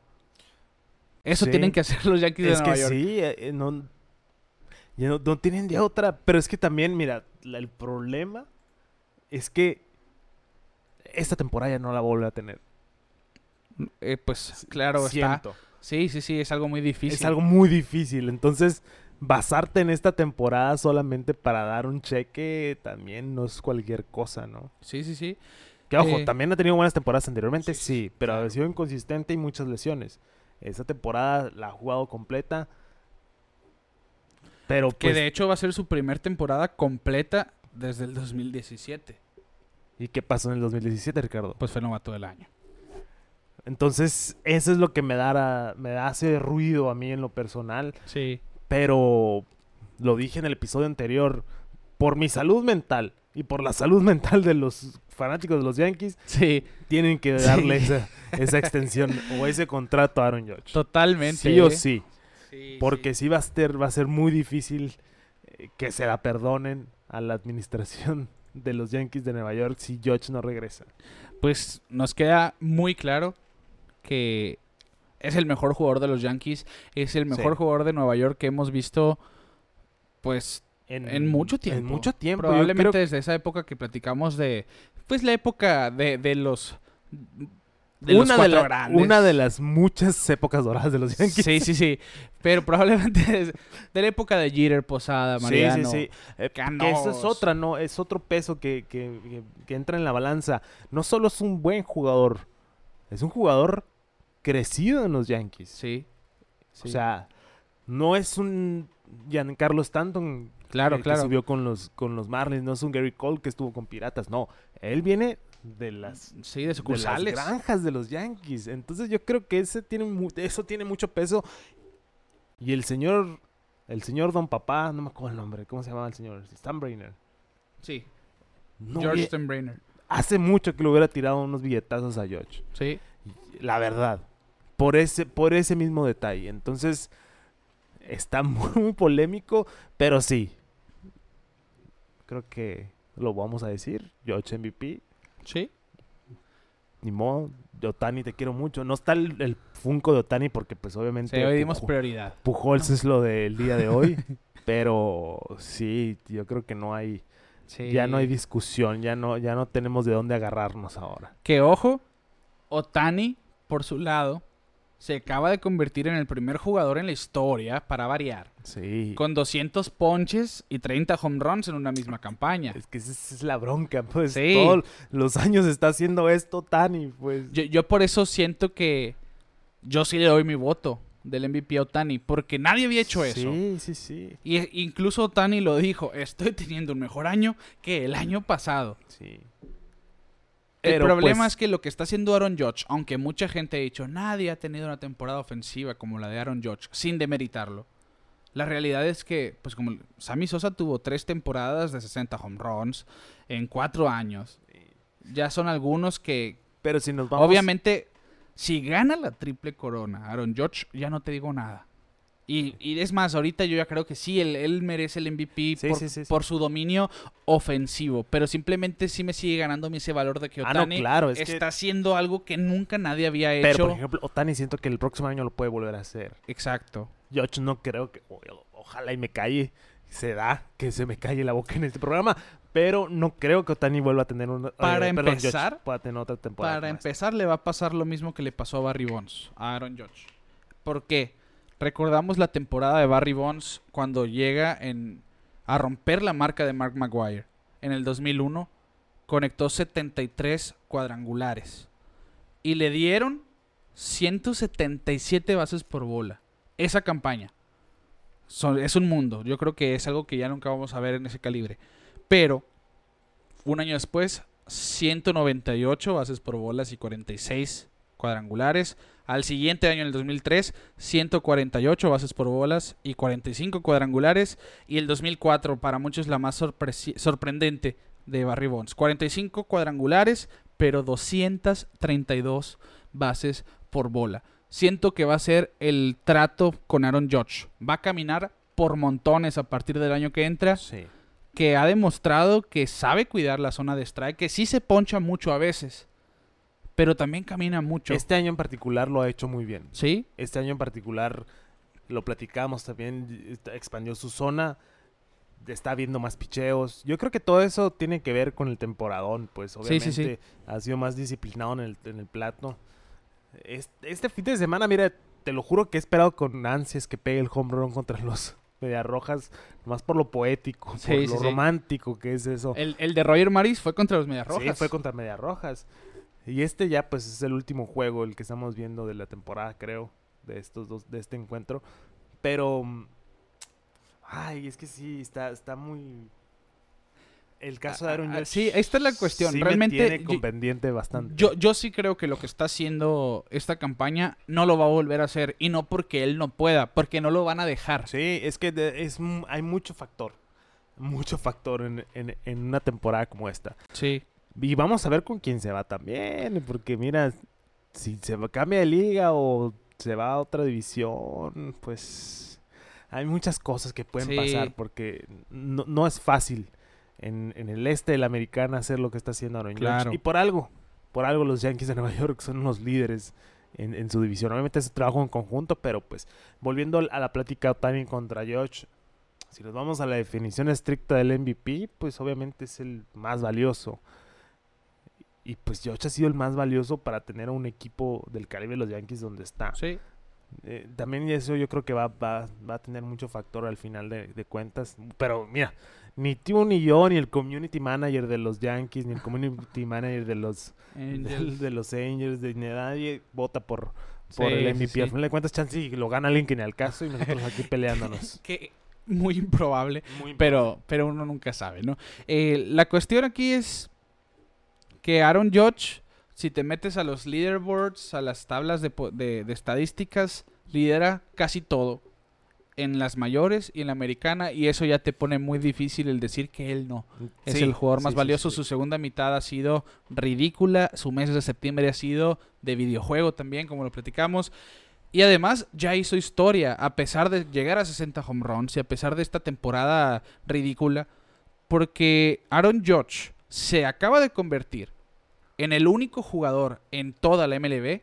Eso Sí. tienen que hacer los Yankees Es de que Nueva York. sí, eh, eh, no, ya no, no tienen de otra. Pero es que también, mira, la- el problema es que esta temporada ya no la vuelve a tener. Eh, pues claro, está. Siento. Sí, sí, sí, es algo muy difícil. Es algo muy difícil. Entonces, basarte en esta temporada solamente para dar un cheque también no es cualquier cosa, ¿no? Sí, sí, sí. Que ojo, Eh, también ha tenido buenas temporadas anteriormente, sí, sí, sí, pero claro. ha sido inconsistente y muchas lesiones. Esta temporada la ha jugado completa. Pero Que pues, de hecho va a ser su primer temporada completa desde el 2017. ¿y qué pasó en el 2017, Ricardo? Pues fue novato del año. Entonces, eso es lo que me da, me da hace ruido a mí en lo personal. Sí. Pero lo dije en el episodio anterior, por mi salud mental y por la salud mental de los fanáticos de los Yankees, Sí, tienen que Sí. darle esa, esa extensión o ese contrato a Aaron Judge. totalmente. Sí o ¿eh? sí. Sí, Porque sí va a ser, va a ser muy difícil eh, que se la perdonen a la administración de los Yankees de Nueva York si Judge no regresa. Pues nos queda muy claro que es el mejor jugador de los Yankees, es el mejor Sí. jugador de Nueva York que hemos visto, pues, en mucho tiempo. En mucho tiempo. Probablemente creo- desde esa época que platicamos de, pues, la época de, de los... De los una, de la- grandes. una de las muchas épocas doradas de los Yankees. Sí, sí, sí. Pero probablemente de la época de Jeter, Posada, Mariano. Sí, sí, sí. Eh, que eso es otra, ¿no? Es otro peso que, que- que- que entra en la balanza. No solo es un buen jugador, es un jugador crecido en los Yankees. Sí. O sea, no es un Giancarlo Stanton claro, que, que claro. subió con los, con los Marlins, no es un Gary Cole que estuvo con Piratas, no. Él viene de las, Sí, de de las granjas de los Yankees. Entonces yo creo que ese tiene mu- eso tiene mucho peso. Y el señor, el señor Don Papá, no me acuerdo el nombre, ¿cómo se llamaba el señor? Steinbrenner. Sí. No George Steinbrenner. hace mucho que le hubiera tirado unos billetazos a George. Sí. La verdad. Por ese, por ese mismo detalle. Entonces, está muy polémico, pero sí. Creo que lo vamos a decir. George MVP. Sí. Ni modo. De Otani te quiero mucho. No está el, el Funko de Otani porque pues obviamente Sí, hoy dimos prioridad. Pujols es lo del día de hoy. pero sí, yo creo que no hay... Sí. Ya no hay discusión. Ya no, ya no tenemos de dónde agarrarnos ahora. Que ojo, Otani, por su lado, se acaba de convertir en el primer jugador en la historia, para variar, Sí. con 200 ponches y 30 home runs en una misma campaña. Es que esa es la bronca, pues. Sí. Todos los años está haciendo esto Tani, pues. Yo, yo por eso siento que yo sí le doy mi voto del MVP a Otani, porque nadie había hecho eso. Sí, sí, sí. Y incluso Otani lo dijo, estoy teniendo un mejor año que el año pasado. Sí. El problema pues- es que lo que está haciendo Aaron Judge, aunque mucha gente ha dicho, nadie ha tenido una temporada ofensiva como la de Aaron Judge, sin demeritarlo. La realidad es que, pues como Sammy Sosa tuvo tres temporadas de 60 home runs en cuatro años. Ya son algunos que, Pero si nos vamos. obviamente, si gana la triple corona Aaron Judge, ya no te digo nada. Y, y es más, ahorita yo ya creo que sí, él, él merece el MVP Sí, por, sí, sí, sí. por su dominio ofensivo. Pero simplemente sí me sigue ganando ese valor de que Ah, no, Otani claro, es que- está haciendo algo que nunca nadie había hecho. Pero, por ejemplo, Otani siento que el próximo año lo puede volver a hacer. Exacto. Yo no creo que... ojalá y me calle. Se da que se me calle la boca en este programa. Pero no creo que Otani vuelva a tener una... Para eh, perdón, Judge empezar- pueda tener otra temporada. Para esta. empezar, le va a pasar lo mismo que le pasó a Barry Bonds, a Aaron Judge. ¿Por qué? Recordamos la temporada de Barry Bonds cuando llega en, a romper la marca de Mark Maguire. En el 2001 conectó 73 cuadrangulares y le dieron 177 bases por bola. Esa campaña. Es un mundo. Yo creo que es algo que ya nunca vamos a ver en ese calibre. Pero, un año después, 198 bases por bolas y 46 cuadrangulares. Al siguiente año, en el 2003, 148 bases por bolas y 45 cuadrangulares. Y el 2004, para muchos la más sorprendente de Barry Bonds. 45 cuadrangulares, pero 232 bases por bola. Siento que va a ser el trato con Aaron Judge. Va a caminar por montones a partir del año que entra Sí. que ha demostrado que sabe cuidar la zona de strike, que sí se poncha mucho a veces, pero también camina mucho. Este año en particular lo ha hecho muy bien. ¿Sí? Este año en particular, lo platicamos también, expandió su zona, está viendo más picheos. Yo creo que todo eso tiene que ver con el temporadón, pues obviamente sí, sí. ha sido más disciplinado en el, en el plato. Este, este fin de semana, mira, te lo juro que he esperado con ansias que pegue el home run contra los Medias Rojas, más por lo poético, Sí, por lo romántico que es eso. El, el de Roger Maris fue contra los Medias Rojas. Sí, fue contra Medias Rojas. Y este ya pues es el último juego, el que estamos viendo de la temporada, creo, de estos dos, de este encuentro. Pero mm, ay, es que sí, está, está muy el caso de Aaron Ah, sí, esta es la cuestión. sí me Realmente, tiene yo- pendiente bastante. Yo, yo sí creo que lo que está haciendo esta campaña no lo va a volver a hacer. Y no porque él no pueda, porque no lo van a dejar. Sí, es que es, hay mucho factor. Mucho factor en, en- en una temporada como esta. Sí. Y vamos a ver con quién se va también, porque mira, si se cambia de liga o se va a otra división, pues hay muchas cosas que pueden Sí. pasar, porque no, no es fácil en, en el este de la americana hacer lo que está haciendo Aaron. Claro. Y por algo, por algo los Yankees de Nueva York son los líderes en, en su división. Obviamente es trabajo en conjunto, pero pues volviendo a la plática Otani contra Judge, si nos vamos a la definición estricta del MVP, pues obviamente es el más valioso. Y pues Judge ha sido el más valioso para tener a un equipo del calibre de los Yankees donde está. Sí. Eh, también eso yo creo que va, va, va a tener mucho factor al final de, de cuentas. Pero mira, ni tú ni yo, ni el community manager de los Yankees, ni el community manager de los, de, de los Angels, de ni nadie vota por, por Sí, el MVP. sí. Al final de cuentas, chance y lo gana alguien que ni al caso y nosotros aquí peleándonos. Que muy improbable. Muy pero, pero uno nunca sabe, ¿no? Eh, la cuestión aquí es que Aaron Judge, si te metes a los leaderboards, a las tablas de, po- de- de estadísticas, lidera casi todo en las mayores y en la americana y eso ya te pone muy difícil el decir que él no es Sí, el jugador más sí, valioso. sí. Su segunda mitad ha sido ridícula, su mes de septiembre ha sido de videojuego también, como lo platicamos. Y además ya hizo historia, a pesar de llegar a 60 home runs y a pesar de esta temporada ridícula, porque Aaron Judge se acaba de convertir en el único jugador en toda la MLB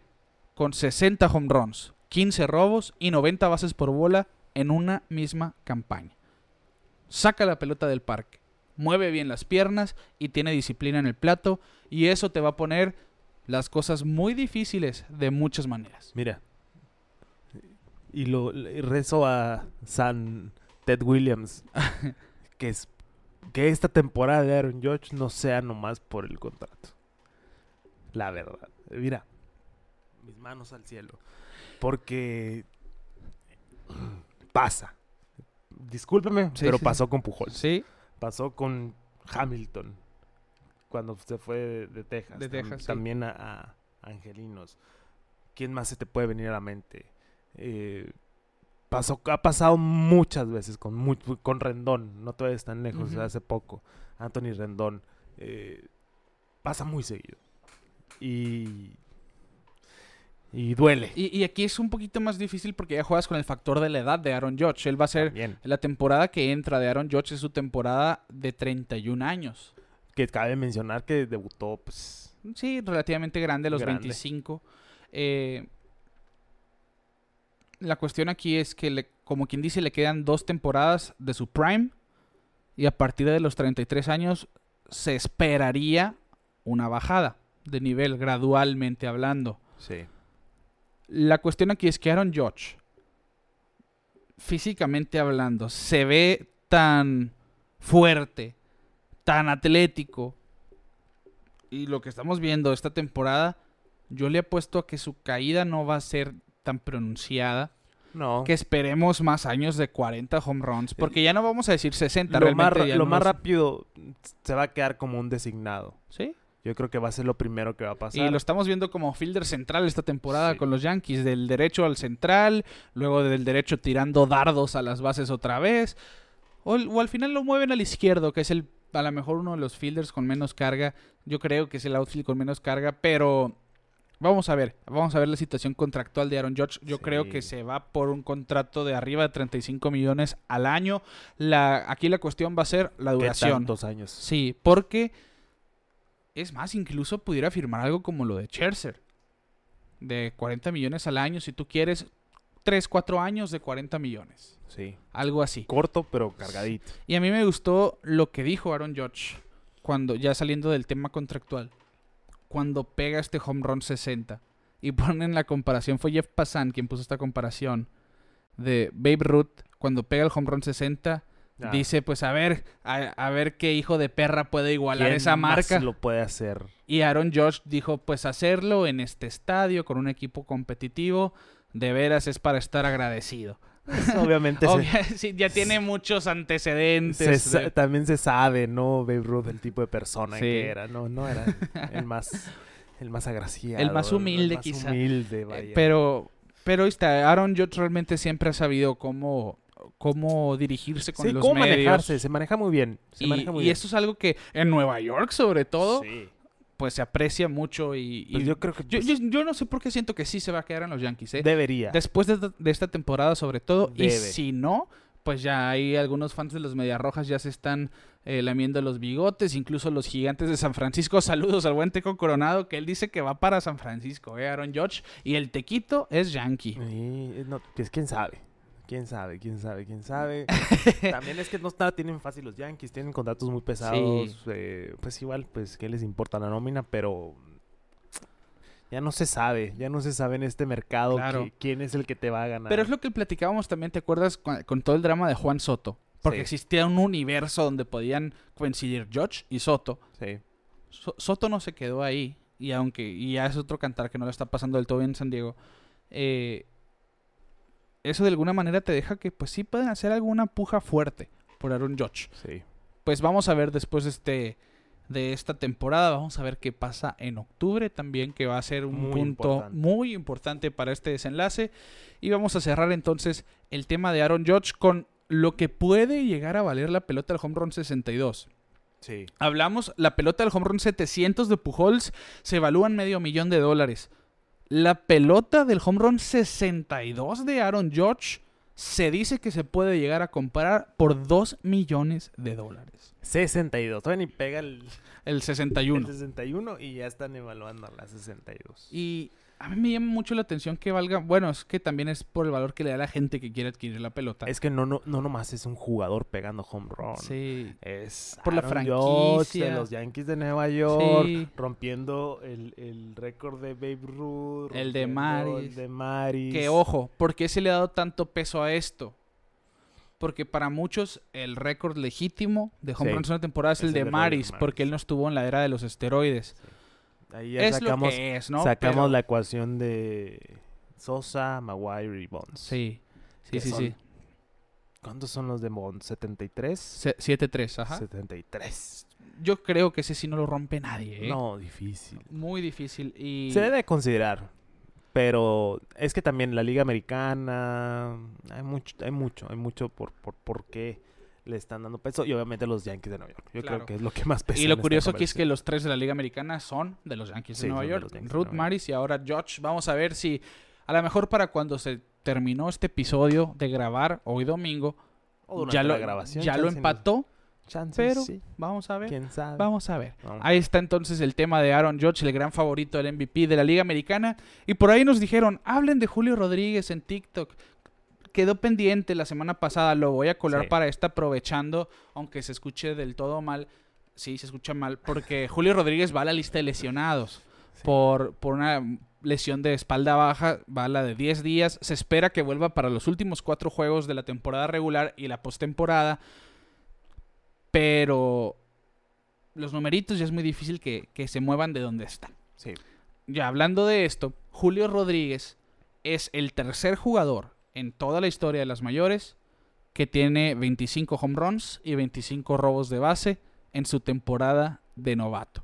con 60 home runs, 15 robos y 90 bases por bola en una misma campaña. Saca la pelota del parque, mueve bien las piernas y tiene disciplina en el plato y eso te va a poner las cosas muy difíciles de muchas maneras. Mira. Y lo rezo a San Ted Williams que es que esta temporada de Aaron Judge no sea nomás por el contrato. La verdad. Mira, mis manos al cielo. Porque pasa. Discúlpeme, Sí, pero sí, pasó con Pujols. Sí, Pasó con Hamilton cuando se fue de, de Texas. De Tam- Texas, sí. También a, a Angelinos. ¿Quién más se te puede venir a la mente? Eh, pasó, ha pasado muchas veces con, con Rendón. No te vayas tan lejos, hace poco. Anthony Rendón. Eh, pasa muy seguido. Y, Y duele. Y, y aquí es un poquito más difícil porque ya juegas con el factor de la edad de Aaron Judge. Él va a ser... Bien. La temporada que entra de Aaron Judge es su temporada de 31 años. Que cabe mencionar que debutó, pues. Sí, relativamente grande, los Grande. 25. Eh, la cuestión aquí es que, le- como quien dice, le quedan dos temporadas de su prime. Y a partir de los 33 años se esperaría una bajada de nivel, gradualmente hablando. Sí. La cuestión aquí es que Aaron Judge, físicamente hablando, se ve tan fuerte, tan atlético. Y lo que estamos viendo esta temporada, yo le apuesto a que su caída no va a ser tan pronunciada. No. Que esperemos más años de 40 home runs. Porque ya no vamos a decir 60. lo más, lo más rápido se va a quedar como un designado. ¿Sí? Yo creo que va a ser lo primero que va a pasar. Y lo estamos viendo como fielder central esta temporada Sí. con los Yankees, del derecho al central, luego del derecho tirando dardos a las bases otra vez. O, o al final lo mueven al izquierdo, que es el a lo mejor uno de los fielders con menos carga. Yo creo que es el outfield con menos carga, pero vamos a ver, vamos a ver la situación contractual de Aaron Judge. Yo Sí. creo que se va por un contrato de arriba de 35 millones al año. La, aquí la cuestión va a ser la ¿Qué duración. tantos años? Sí, porque es más, incluso pudiera firmar algo como lo de Scherzer. De 40 millones al año, si tú quieres 3, 4 años de 40 millones. Sí. Algo así. Corto, pero cargadito. Y a mí me gustó lo que dijo Aaron Judge cuando ya saliendo del tema contractual. Cuando pega este home run 60 y ponen la comparación, fue Jeff Passan quien puso esta comparación de Babe Ruth cuando pega el home run 60 Ah, Dice, pues a ver, a, a ver qué hijo de perra puede igualar ¿quién esa más marca. lo puede hacer? Y Aaron Josh dijo, pues hacerlo en este estadio con un equipo competitivo, de veras es para estar agradecido. Pues, obviamente se- sí, ya tiene muchos antecedentes. de- también se sabe, ¿no? Babe Ruth, el tipo de persona Sí. que era. No, no era el más, el más agraciado. El más humilde, el más quizá. humilde, Eh, vaya. pero, pero está, Aaron Judge realmente siempre ha sabido cómo, cómo dirigirse con sí, los cómo medios. manejarse, se maneja muy bien. Se Y, maneja muy y bien. esto es algo que en Nueva York, sobre todo, Sí. pues se aprecia mucho. Y, y Pues yo creo que yo, pues, yo- yo no sé por qué siento que sí se va a quedar en los Yankees. ¿eh? debería. Después de, de esta temporada, sobre todo. Y si no, pues ya hay algunos fans de los Medias Rojas ya se están eh, lamiendo los bigotes. Incluso los gigantes de San Francisco. Saludos al buen Teco Coronado, que él dice que va para San Francisco, ¿eh? Aaron Judge. Y el Tequito es Yankee. Sí, no, pues quién sabe. Quién sabe, quién sabe, quién sabe. También es que no está, tienen fácil los Yankees, tienen contratos muy pesados. eh, pues igual, pues qué les importa la nómina, pero ya no se sabe, ya no se sabe en este mercado Claro. que- quién es el que te va a ganar. Pero es lo que platicábamos también, ¿te acuerdas? Con, con todo el drama de Juan Soto. Porque Sí. existía un universo donde podían coincidir Judge y Soto. Sí. So- Soto no se quedó ahí. Y aunque y ya es otro cantar que no lo está pasando del todo bien en San Diego. eh, eso de alguna manera te deja que pues sí pueden hacer alguna puja fuerte por Aaron Judge. Sí. Pues vamos a ver después de este de esta temporada, vamos a ver qué pasa en octubre también, que va a ser un Muy punto importante. muy importante para este desenlace. Y vamos a cerrar entonces el tema de Aaron Judge con lo que puede llegar a valer la pelota del home run 62. Sí. Hablamos, la pelota del home run 700 de Pujols se evalúa en medio millón de dólares. La pelota del home run 62 de Aaron Judge se dice que se puede llegar a comprar por 2 millones de dólares. 62. Todavía ni pega el, El el 61. 61 y ya están evaluando la 62. Y a mí me llama mucho la atención que valga. Bueno, es que también es por el valor que le da la gente que quiere adquirir la pelota. Es que no, no, no nomás es un jugador pegando home run. Sí. Es Por la Aaron franquicia. de los Yankees de Nueva York, Sí. rompiendo el, el récord de Babe Ruth, El de Maris. el de Maris. Que ojo, ¿por qué se le ha dado tanto peso a esto? Porque para muchos el récord legítimo de home Sí, runs en una temporada es, es el el de Maris, Maris. porque él no estuvo en la era de los esteroides. Ahí ya es sacamos, lo que es, ¿no? sacamos Pero- la ecuación de Sosa, Maguire y Bonds. Sí, sí, sí, son- sí. ¿Cuántos son los de Bonds? ¿73? Se- 7-3, ajá. 73. Yo creo que ese sí no lo rompe nadie, ¿eh? No, difícil. Muy difícil. Y Se debe considerar. Pero es que también la liga americana, hay mucho, hay mucho, hay mucho por, por, por qué le están dando peso. Y obviamente los Yankees de Nueva York. Yo Claro. creo que es lo que más pesa. Y lo curioso aquí es que los tres de la Liga Americana son de los Yankees Sí, de Nueva York. de Ruth. Maris y ahora George. Vamos a ver si a lo mejor para cuando se terminó este episodio de grabar hoy domingo, O ya, lo, grabación, ya lo empató. chance, pero- sí, Vamos a ver. quién sabe. Vamos a ver. Vamos. Ahí está entonces el tema de Aaron Judge, el gran favorito del MVP de la Liga Americana. Y por ahí nos dijeron, hablen de Julio Rodríguez en TikTok. Quedó pendiente la semana pasada, lo voy a colar Sí. para esta aprovechando, aunque se escuche del todo mal. Sí, se escucha mal, porque Julio Rodríguez va a la lista de lesionados por, por una lesión de espalda baja, va a la de 10 días. Se espera que vuelva para los últimos cuatro juegos de la temporada regular y la postemporada. Pero los numeritos ya es muy difícil que, que se muevan de donde están. Sí. Ya hablando de esto, Julio Rodríguez es el tercer jugador en toda la historia de las mayores que tiene 25 home runs y 25 robos de base en su temporada de novato.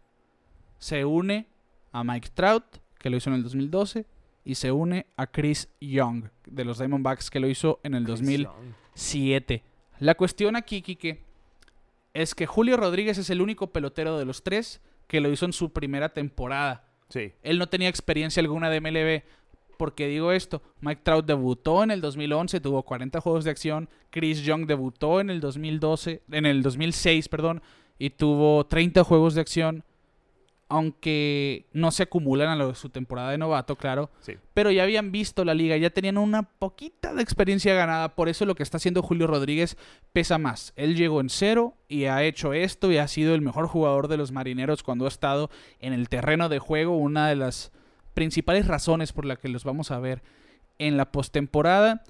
Se une a Mike Trout, que lo hizo en el 2012, y se une a Chris Young, de los Diamondbacks, que lo hizo en el 2007. La cuestión aquí, Kike, es que Julio Rodríguez es el único pelotero de los tres que lo hizo en su primera temporada. Sí. Él no tenía experiencia alguna de MLB. Porque digo esto, Mike Trout debutó en el 2011, tuvo 40 juegos de acción. Chris Young debutó en el 2012, en el 2006, perdón, y tuvo 30 juegos de acción. Aunque no se acumulan a lo de su temporada de novato, claro. Sí. Pero ya habían visto la liga, ya tenían una poquita de experiencia ganada. Por eso lo que está haciendo Julio Rodríguez pesa más. Él llegó en cero y ha hecho esto y ha sido el mejor jugador de los marineros cuando ha estado en el terreno de juego. Una de las principales razones por la que los vamos a ver en la postemporada.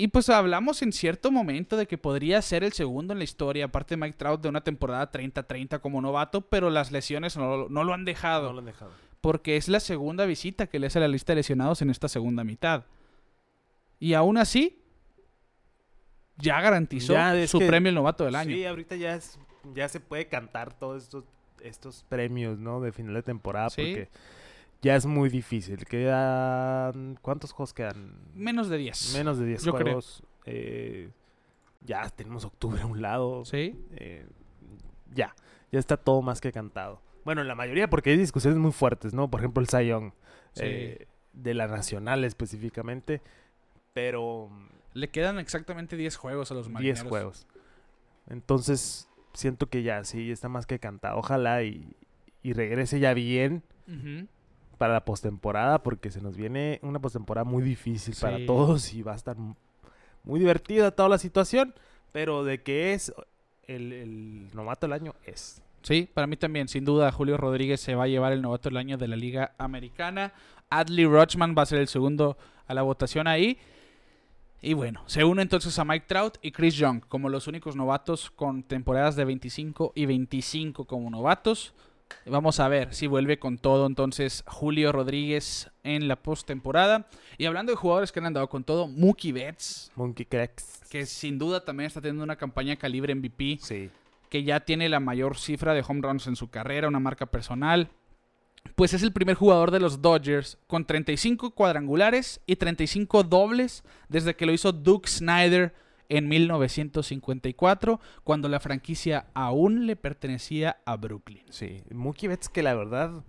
Y pues hablamos en cierto momento de que podría ser el segundo en la historia, aparte de Mike Trout, de una temporada 30-30 como novato, pero las lesiones no, no lo han dejado No lo han dejado. porque es la segunda visita que le hace a la lista de lesionados en esta segunda mitad. Y aún así, ya garantizó Ya, su que- premio el novato del año. Sí, ahorita ya, es, ya se puede cantar todos estos, estos premios, ¿no? De final de temporada, Sí. porque ya es muy difícil. Quedan... ¿Cuántos juegos quedan? Menos de 10. Menos de 10 yo creo. juegos. Eh, ya tenemos octubre a un lado. Sí. Eh, ya, ya está todo más que cantado. Bueno, en la mayoría porque hay discusiones muy fuertes, ¿no? Por ejemplo, el Young, Sí. eh, de la nacional específicamente, pero Le quedan exactamente 10 juegos a los 10 marineros. juegos. Entonces, siento que ya sí está más que cantado. Ojalá y, y regrese ya bien Ujú. Para la postemporada, porque se nos viene una postemporada muy difícil para todos y va a estar muy divertida toda la situación, pero de que es el, el novato del año es. Sí, para mí también, sin duda, Julio Rodríguez se va a llevar el novato del año de la Liga Americana. Adley Rochman va a ser el segundo a la votación ahí. Y bueno, se une entonces a Mike Trout y Chris Young como los únicos novatos con temporadas de 25 y 25 como novatos. Vamos a ver si vuelve con todo entonces Julio Rodríguez en la postemporada. Y hablando de jugadores que han andado con todo, Mookie Betts, Monkey Cracks. que sin duda también está teniendo una campaña calibre MVP Sí. que ya tiene la mayor cifra de home runs en su carrera, una marca personal. Pues es el primer jugador de los Dodgers con 35 cuadrangulares y 35 dobles desde que lo hizo Duke Snyder en 1954, cuando la franquicia aún le pertenecía a Brooklyn. Sí, Mookie Betts que la verdad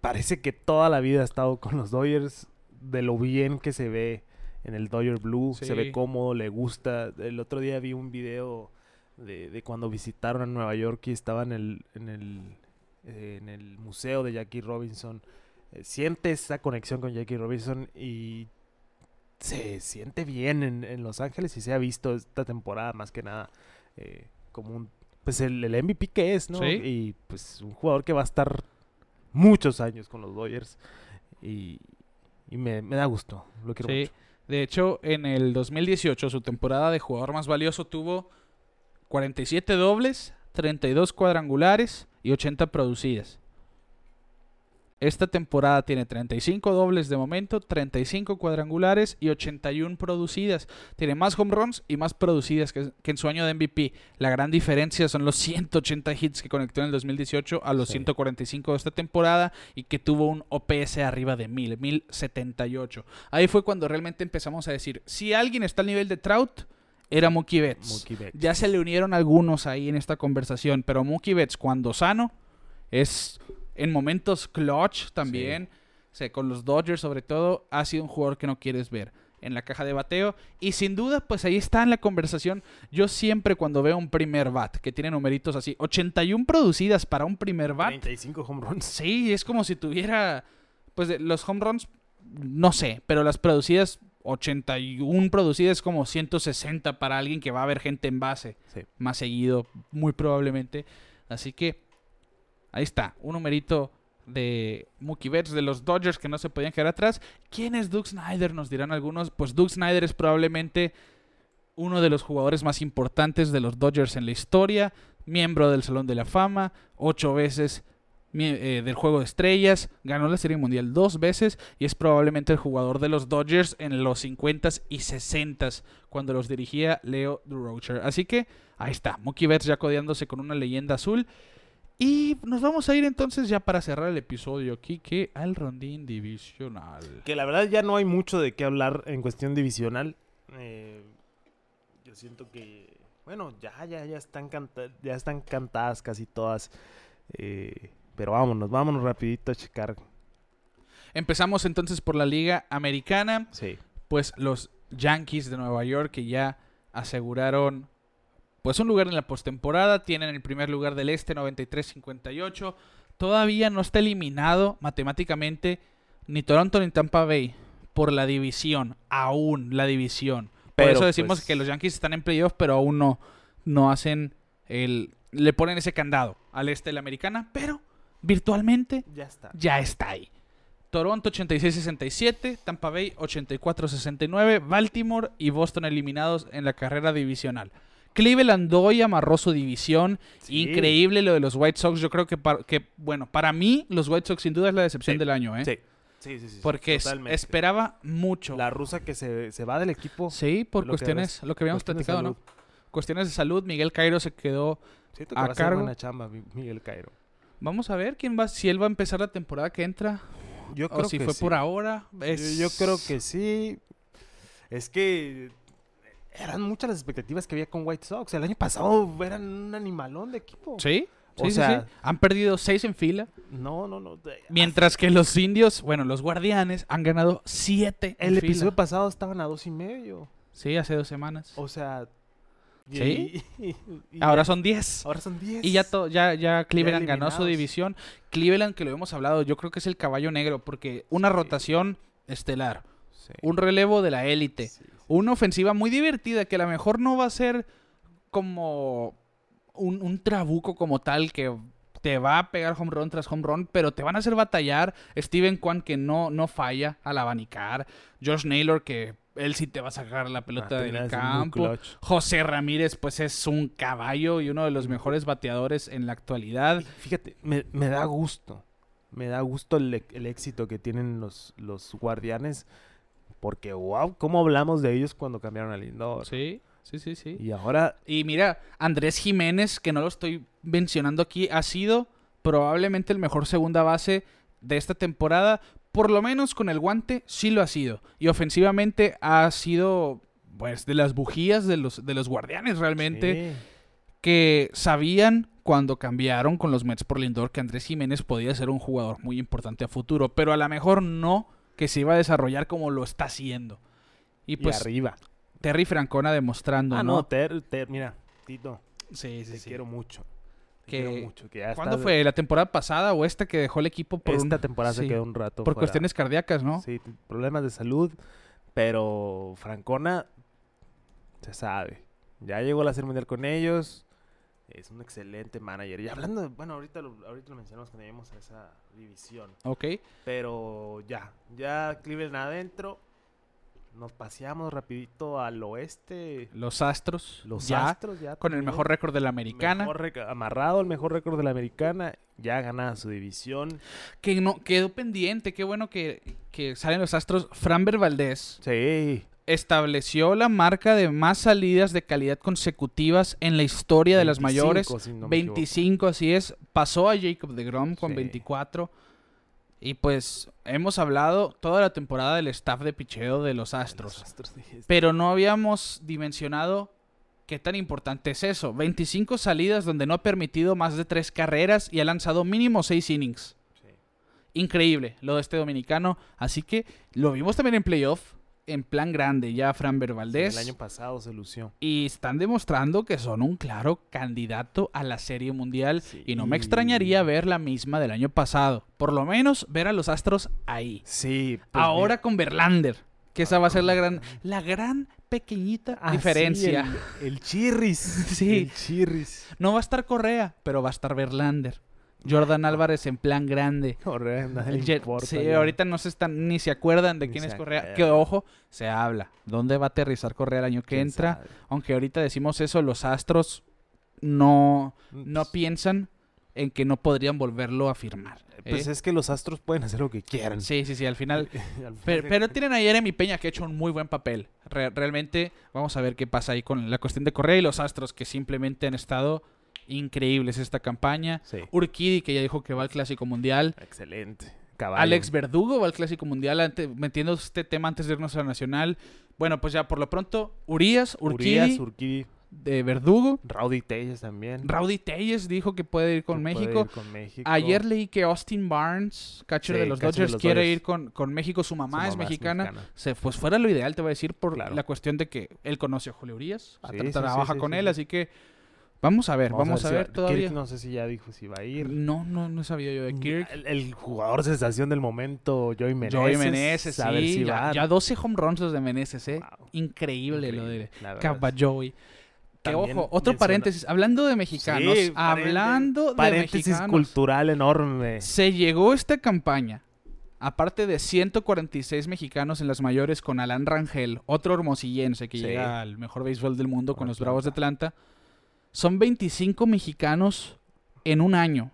parece que toda la vida ha estado con los Dodgers de lo bien que se ve en el Dodger Blue, se ve cómodo, le gusta. El otro día vi un video de, de cuando visitaron a Nueva York y estaba en el, en el, eh, en el museo de Jackie Robinson. Eh, siente esa conexión con Jackie Robinson y se siente bien en, en Los Ángeles y se ha visto esta temporada más que nada eh, como un pues el, el MVP que es, ¿no? Sí. Y pues un jugador que va a estar muchos años con los Dodgers y, y me, me da gusto, lo quiero Sí. mucho. De hecho, en el 2018, su temporada de jugador más valioso tuvo 47 dobles, 32 cuadrangulares y 80 producidas. Esta temporada tiene 35 dobles de momento, 35 cuadrangulares y 81 producidas. Tiene más home runs y más producidas que, que en su año de MVP. La gran diferencia son los 180 hits que conectó en el 2018 a los Sí. 145 de esta temporada y que tuvo un OPS arriba de 1000, 1078. Ahí fue cuando realmente empezamos a decir, si alguien está al nivel de Trout, era Mookie Betts. Mookie Betts. Ya se le unieron algunos ahí en esta conversación, pero Mookie Betts cuando sano es en momentos clutch también, o sea, con los Dodgers sobre todo, ha sido un jugador que no quieres ver en la caja de bateo y sin duda pues ahí está en la conversación. Yo siempre cuando veo un primer bat que tiene numeritos así, 81 producidas para un primer bat. 35 home runs. Sí, es como si tuviera pues los home runs no sé, pero las producidas 81 producidas como 160 para alguien que va a ver gente en base Sí. más seguido, muy probablemente. Así que ahí está, un numerito de Mookie Betts de los Dodgers que no se podían quedar atrás. ¿Quién es Doug Snyder? Nos dirán algunos. Pues Doug Snyder es probablemente uno de los jugadores más importantes de los Dodgers en la historia, miembro del Salón de la Fama, ocho veces eh, del Juego de Estrellas, ganó la Serie Mundial dos veces y es probablemente el jugador de los Dodgers en los 50s y 60s cuando los dirigía Leo Durocher. Así que ahí está, Mookie Betts ya codeándose con una leyenda azul. Y nos vamos a ir entonces ya para cerrar el episodio aquí que al rondín divisional. Que la verdad ya no hay mucho de qué hablar en cuestión divisional. Eh, yo siento que, bueno, ya, ya, ya están, canta- ya están cantadas casi todas. Eh, pero vámonos, vámonos rapidito a checar. Empezamos entonces por la Liga Americana. Sí. pues los Yankees de Nueva York que ya aseguraron pues un lugar en la postemporada, tienen el primer lugar del este 93-58. Todavía no está eliminado matemáticamente ni Toronto ni Tampa Bay por la división, aún la división. Por Pero, eso decimos pues- que los Yankees están en playoff, pero aún no no hacen el le ponen ese candado al este de la americana, pero virtualmente Ya está. ya está ahí. Toronto 86-67, Tampa Bay 84-69, Baltimore y Boston eliminados en la carrera divisional. Cleveland hoy amarró su división. Sí. Increíble lo de los White Sox. Yo creo que, para, que, bueno, para mí los White Sox sin duda es la decepción Sí. del año, ¿eh? Sí. Sí, sí, sí. Porque totalmente. esperaba mucho. La rusa que se, se va del equipo. Sí, por que cuestiones, lo que habíamos platicado, ¿no? Cuestiones de salud. Miguel Cairo se quedó. Que A ser cargo. buena chamba, Mi- Miguel Cairo. Vamos a ver quién va, si él va a empezar la temporada que entra. Yo O si fue sí. por ahora. Yo, creo que sí. Es que eran muchas las expectativas que había con White Sox. El año pasado eran un animalón de equipo. Sí, O sí, sí, sea- sí. Han perdido seis en fila. No, no, no. Mientras que los indios, bueno, los guardianes han ganado siete. en El fila. episodio pasado estaban a dos y medio. Sí, hace dos semanas. O sea. y- ¿Sí? y- y Ahora son diez. ahora son diez. Y ya, to- ya, ya Cleveland ganó su división. Cleveland, que lo hemos hablado, yo creo que es el caballo negro, porque una rotación estelar, Sí. un relevo de la élite, Sí, sí. una ofensiva muy divertida, que a lo mejor no va a ser como un, un trabuco como tal, que te va a pegar home run tras home run, pero te van a hacer batallar. Steven Kwan, que no, no falla al abanicar. Josh Naylor, que él sí te va a sacar la pelota Ah, del campo. José Ramírez, pues es un caballo y uno de los mejores bateadores en la actualidad. Y Fíjate, me, me da gusto. Me da gusto el, el éxito que tienen los, los guardianes. Porque, wow, ¿cómo hablamos de ellos cuando cambiaron a Lindor? Sí, sí, sí, sí. Y ahora, Y mira, Andrés Jiménez, que no lo estoy mencionando aquí, ha sido probablemente el mejor segunda base de esta temporada. Por lo menos con el guante, sí lo ha sido. Y ofensivamente ha sido, pues, de las bujías de los, de los guardianes realmente. sí, que sabían cuando cambiaron con los Mets por Lindor que Andrés Jiménez podía ser un jugador muy importante a futuro, pero a lo mejor no que se iba a desarrollar como lo está haciendo. Y y pues arriba. Terry Francona demostrando, Ah, ¿no? no, Ter, Ter- mira, Tito, sí, te sí, sí. quiero mucho. Te Que- quiero mucho. Que ya ¿Cuándo estás- fue? ¿La temporada pasada o esta que dejó el equipo por Esta un- temporada se sí, quedó un rato por fuera. cuestiones cardíacas, ¿no? Sí, problemas de salud. Pero Francona, se sabe. Ya llegó a la Serie Mundial con ellos. Es un excelente manager. Y hablando, de- bueno, ahorita lo, ahorita lo mencionamos cuando lleguemos a esa división. Ok. Pero ya, ya Cleveland adentro. Nos paseamos rapidito al oeste. Los Astros. Los ya, Astros ya. Con el mejor récord de la americana. Mejor amarrado el mejor récord de la americana. Ya ganada su división. Que no quedó pendiente. Qué bueno que, que salen los Astros. Framber Valdés. Sí. Estableció la marca de más salidas de calidad consecutivas en la historia de las 25, mayores. si no me equivoco. 25, así es. Pasó a Jacob de Grom con Sí. 24. Y pues hemos hablado toda la temporada del staff de picheo de los Astros. Los Pero no habíamos dimensionado ¿Qué tan importante es eso? 25 salidas donde no ha permitido más de 3 carreras y ha lanzado mínimo 6 innings. Increíble lo de este dominicano. Así que lo vimos también en playoff, en plan grande, ya Fran Valdez. el año pasado se lució. Y están demostrando que son un claro candidato a la Serie Mundial. Sí. Y no me extrañaría ver la misma del año pasado. Por lo menos ver a los Astros ahí. Sí. pues, Ahora con Verlander. Que esa va a ser la gran, la gran pequeñita Ah, diferencia. sí, el, el chirris. Sí. El chirris. No va a estar Correa, pero va a estar Verlander. Jordan Álvarez en plan grande. Correa, nadie Jet- importa sí, ya. ahorita no se están ni se acuerdan de Ni quién es Correa. Que ojo, se habla. ¿Dónde va a aterrizar Correa el año que ¿Quién entra? sabe? Aunque ahorita decimos eso, los Astros no, no Pues, piensan en que no podrían volverlo a firmar. Pues ¿eh? es que los astros pueden hacer lo que quieran. Sí, sí, sí, al final. Al Pero, pero tienen a Jeremy Peña que ha hecho un muy buen papel. Re- realmente, vamos a ver qué pasa ahí con la cuestión de Correa y los Astros que simplemente han estado increíbles esta campaña. Sí. Urquidi que ya dijo que va al Clásico Mundial. Excelente. Caballo. Alex Verdugo va al Clásico Mundial, ante- metiendo este tema antes de irnos a la Nacional. Bueno, pues ya por lo pronto, Urias, Urquidi, Urias, Urquidi, de Verdugo. Rowdy Telles también. Rowdy Telles dijo que puede ir con México. ir con México. Ayer leí que Austin Barnes, catcher Sí, de los de Dodgers, los quiere Dodgers. ir con, con México. Su mamá, Su es mexicana. Se, pues fuera lo ideal, te voy a decir, por Claro. la cuestión de que él conoce a Julio Urias. Sí, sí, trabaja con él, sí. así que vamos a ver, vamos, a ver, va- todavía. Kirk no sé si ya dijo si va a ir. No, no, no sabía yo de Kirk. El, el jugador sensación del momento, Joey Meneses. Joey Meneses, a ver sí. si ya, va. ya 12 home runs los de Meneses, ¿eh? Wow. Increíble, lo de. Caballoy. Que ojo, otro paréntesis. Hablando de mexicanos, Sí, hablando de paréntesis mexicanos. cultural enorme. Se llegó esta campaña, aparte de 146 mexicanos en las mayores con Alan Rangel, otro hermosillense que Sí. llega al mejor béisbol del mundo con, Con los Bravos de Atlanta. Son 25 mexicanos en un año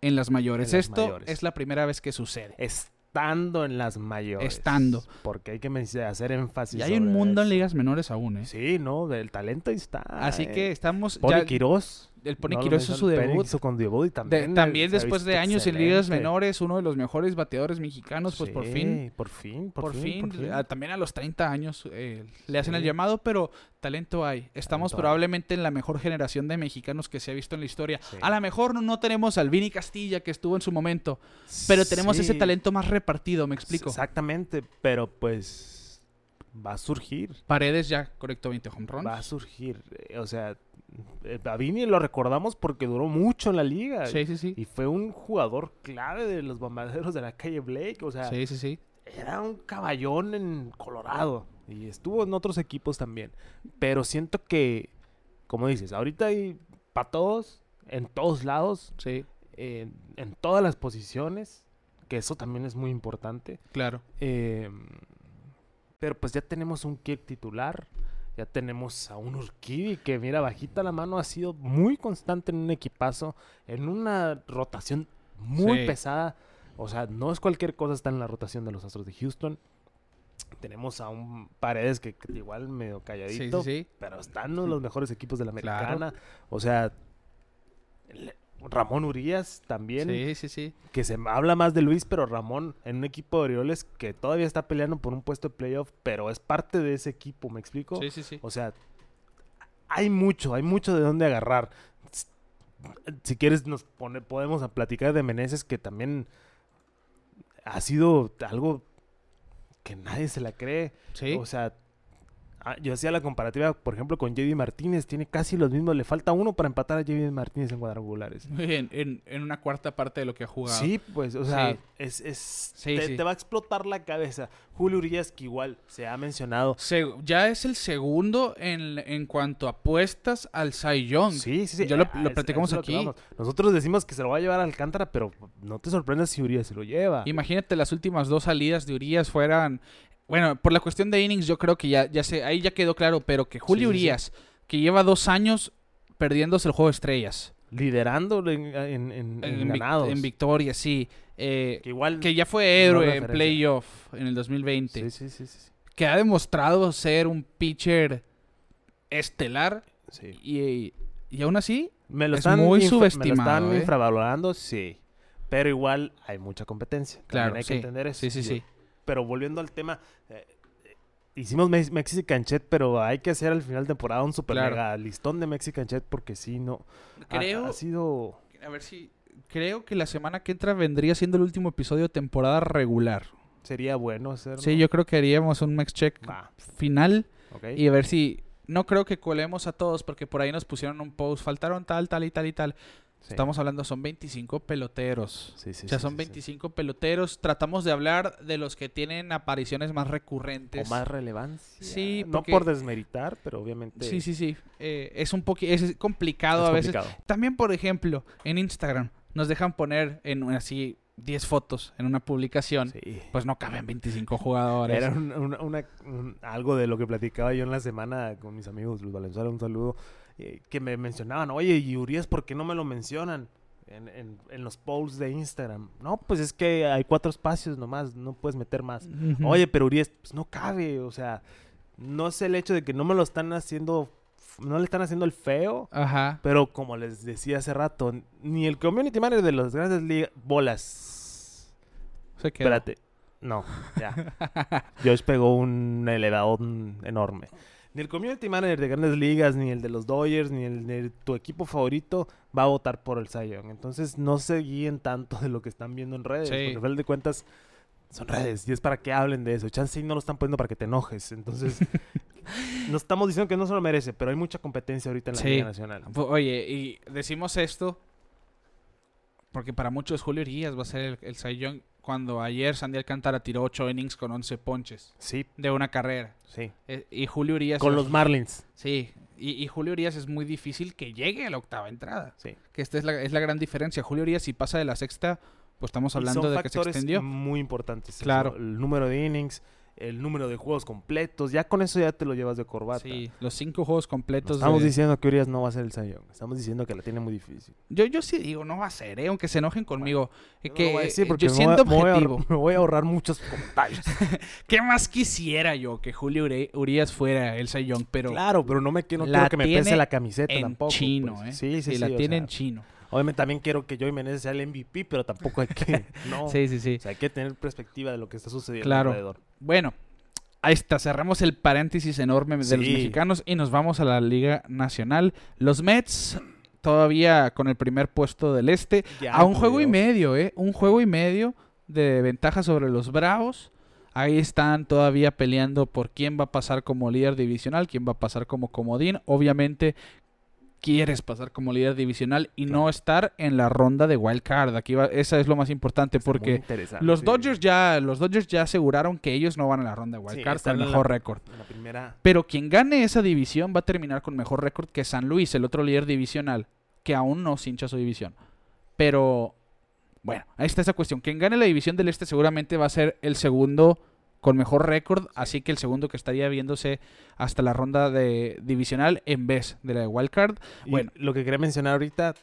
en las mayores. En las Esto mayores. es la primera vez que sucede. Estando en las mayores. Estando. Porque hay que hacer énfasis. Y hay un mundo en ligas menores aún, ¿eh? Sí, no, del talento ahí está. Así que eh. estamos... Pony ya- Quirós. El Pony no hizo su debut. hizo con debut y De- también. también eh, ha después de años en ligas menores, uno de los mejores bateadores mexicanos, pues por fin Por fin, por, por, fin, por fin. a- también a los 30 años eh, le hacen el llamado, pero talento hay. Estamos Talento hay. probablemente en la mejor generación de mexicanos que se ha visto en la historia. Sí. A lo mejor no, no tenemos al Vini Castilla que estuvo en su momento, pero tenemos ese talento más repartido, me explico. Exactamente, pero pues va a surgir. Paredes ya conectó 20 home runs. Va a surgir. eh, O sea, a Vini lo recordamos porque duró mucho en la liga. Sí, sí, sí. Y fue un jugador clave de los bombarderos de la calle Blake. O sea, Sí, sí, sí. era un caballón en Colorado. Y estuvo en otros equipos también. Pero siento que, como dices, ahorita hay para todos, en todos lados, Sí, en, en todas las posiciones. Que eso también es muy importante. claro. Eh, pero pues ya tenemos un Kirk titular. Ya tenemos a un Urquidi que, mira, bajita la mano, ha sido muy constante en un equipazo, en una rotación muy Sí. pesada. O sea, no es cualquier cosa estar en la rotación de los Astros de Houston. Tenemos a un Paredes que, que igual medio calladito, sí, sí. pero está en uno de los mejores equipos de la Claro. americana. O sea, Ramón Urias también Sí, sí, sí. que se habla más de Luis, pero Ramón en un equipo de Orioles que todavía está peleando por un puesto de playoff, pero es parte de ese equipo, ¿me explico? Sí, sí, sí. O sea, hay mucho, hay mucho de dónde agarrar. Si quieres, nos pone, podemos platicar de Meneses, que también ha sido algo que nadie se la cree. Sí. O sea, yo hacía la comparativa, por ejemplo, con JD Martínez, tiene casi los mismos, le falta uno para empatar a JD Martínez en cuadrangulares. Bien, en, en una cuarta parte de lo que ha jugado. Sí, pues, o sea, Sí. es, es Sí, te, sí. te va a explotar la cabeza. Julio Urias, que igual se ha mencionado. Se- ya es el segundo en, en cuanto a apuestas al Cy Young. Sí, sí, sí. Ya lo- ah, lo platicamos es aquí. Nosotros decimos que se lo va a llevar a Alcántara, pero no te sorprendas si Urias se lo lleva. Imagínate las últimas dos salidas de Urias fueran. Bueno, por la cuestión de innings, yo creo que ya, ya sé, ahí ya quedó claro, pero que Julio Sí, sí, sí. Urias, que lleva dos años perdiéndose el juego de estrellas. Liderando en, en, en- en vic- ganados. en victoria, sí. eh, que igual. que ya fue héroe en playoff en el 2020. Sí, sí, sí, sí. Que ha demostrado ser un pitcher estelar. sí. Y, y aún así, Me lo Es están, muy infra- me lo subestimado, están ¿eh? infravalorando, sí. Pero igual hay mucha competencia. También claro, hay que entender eso. Sí, sí, sí. Pero volviendo al tema, eh, hicimos Mex- Mexican Chat, pero hay que hacer al final de temporada un super Claro. mega listón de Mexican Chat porque sí, no. ha- Creo, Ha, sido. a ver si, creo que la semana que entra vendría siendo el último episodio de temporada regular. Sería bueno hacerlo. Sí, yo creo que haríamos un Mex Check final y a ver si... No creo que colemos a todos porque por ahí nos pusieron un post, faltaron tal, tal y tal y tal. Sí. Estamos hablando, son 25 peloteros. Sí, sí, o sea, son sí, sí. 25 peloteros. Tratamos de hablar de los que tienen apariciones más recurrentes. O más relevancia. Sí, No porque- por desmeritar, pero obviamente. Sí, sí, sí. Eh, es un poquito es complicado es a veces. complicado. También, por ejemplo, en Instagram nos dejan poner en así 10 fotos en una publicación. Sí. Pues no caben 25 jugadores. Era un- una- una- un- algo de lo que platicaba yo en la semana con mis amigos Luis Valenzuela, un saludo, eh, que me mencionaban, oye, y Urias, ¿por qué no me lo mencionan en, en- en los posts de Instagram? No, pues es que hay cuatro espacios nomás, no puedes meter más. Oye, pero Urias, pues no cabe, o sea, no es el hecho de que no me lo están haciendo, no le están haciendo el feo, Ajá. pero como les decía hace rato, ni el community manager de las grandes ligas, bolas, Se quedó. Espérate. No, ya. Josh pegó un elevadón enorme. Ni el community manager de grandes ligas, ni el de los Dodgers, ni el de tu equipo favorito va a votar por el Young. Entonces no se guíen tanto de lo que están viendo en redes. Sí. Porque al final de cuentas son redes y es para que hablen de eso. Chance no lo están poniendo para que te enojes. Entonces no estamos diciendo que no se lo merece, pero hay mucha competencia ahorita en la Sí. Liga Nacional. Oye, y decimos esto porque para muchos Julio Urias va a ser el, el Cy Young cuando ayer Sandy Alcántara tiró 8 innings con 11 ponches Sí, de una carrera. sí. Eh, y Julio Urias... Con los Marlins. Sí, y, y Julio Urias es muy difícil que llegue a la octava entrada. Sí. Que esta es la, es la gran diferencia. Julio Urias si pasa de la sexta, pues estamos Y hablando son de que se extendió. muy importantes. eso, Claro. El número de innings, el número de juegos completos. Ya con eso ya te lo llevas de corbata. Sí, los cinco juegos No completos. estamos de- diciendo que Urias no va a ser el Young. Estamos diciendo que la tiene muy difícil. Yo, yo sí digo, no va a ser, ¿eh? aunque se enojen conmigo. Eh, Yo no que, lo voy a decir porque yo me voy me voy a objetivo. Me voy a ahorrar muchos comentarios. ¿Qué más quisiera yo que Julio Uri- Urias fuera el Young? Pero claro, pero no me quiero, que me pese la camiseta en tampoco. chino, pues. ¿eh? Sí, sí, sí. la tiene sea, en chino. Obviamente también quiero que Joey Meneses sea el MVP, pero tampoco hay que... No. Sí, sí, sí. O sea, hay que tener perspectiva de lo que está sucediendo Claro. alrededor. Bueno, ahí está. Cerramos el paréntesis enorme de los mexicanos y nos vamos a la Liga Nacional. Los Mets todavía con el primer puesto del este. Ya A un juego y medio, ¿eh? Un juego y medio de ventaja sobre los Bravos. Ahí están todavía peleando por quién va a pasar como líder divisional, quién va a pasar como comodín. Obviamente quieres pasar como líder divisional y no estar en la ronda de wild card. Aquí va, esa es lo más importante Está porque los sí. Dodgers ya los Dodgers ya aseguraron que ellos no van a la ronda de wild Sí, card con el mejor récord. Primera... Pero quien gane esa división va a terminar con mejor récord que San Luis, el otro líder divisional, que aún no cincha su división. Pero, bueno, ahí está esa cuestión. Quien gane la división del este seguramente va a ser el segundo con mejor récord, así que el segundo que estaría viéndose hasta la ronda de divisional en vez de la de wildcard. Y Bueno. lo que quería mencionar ahorita,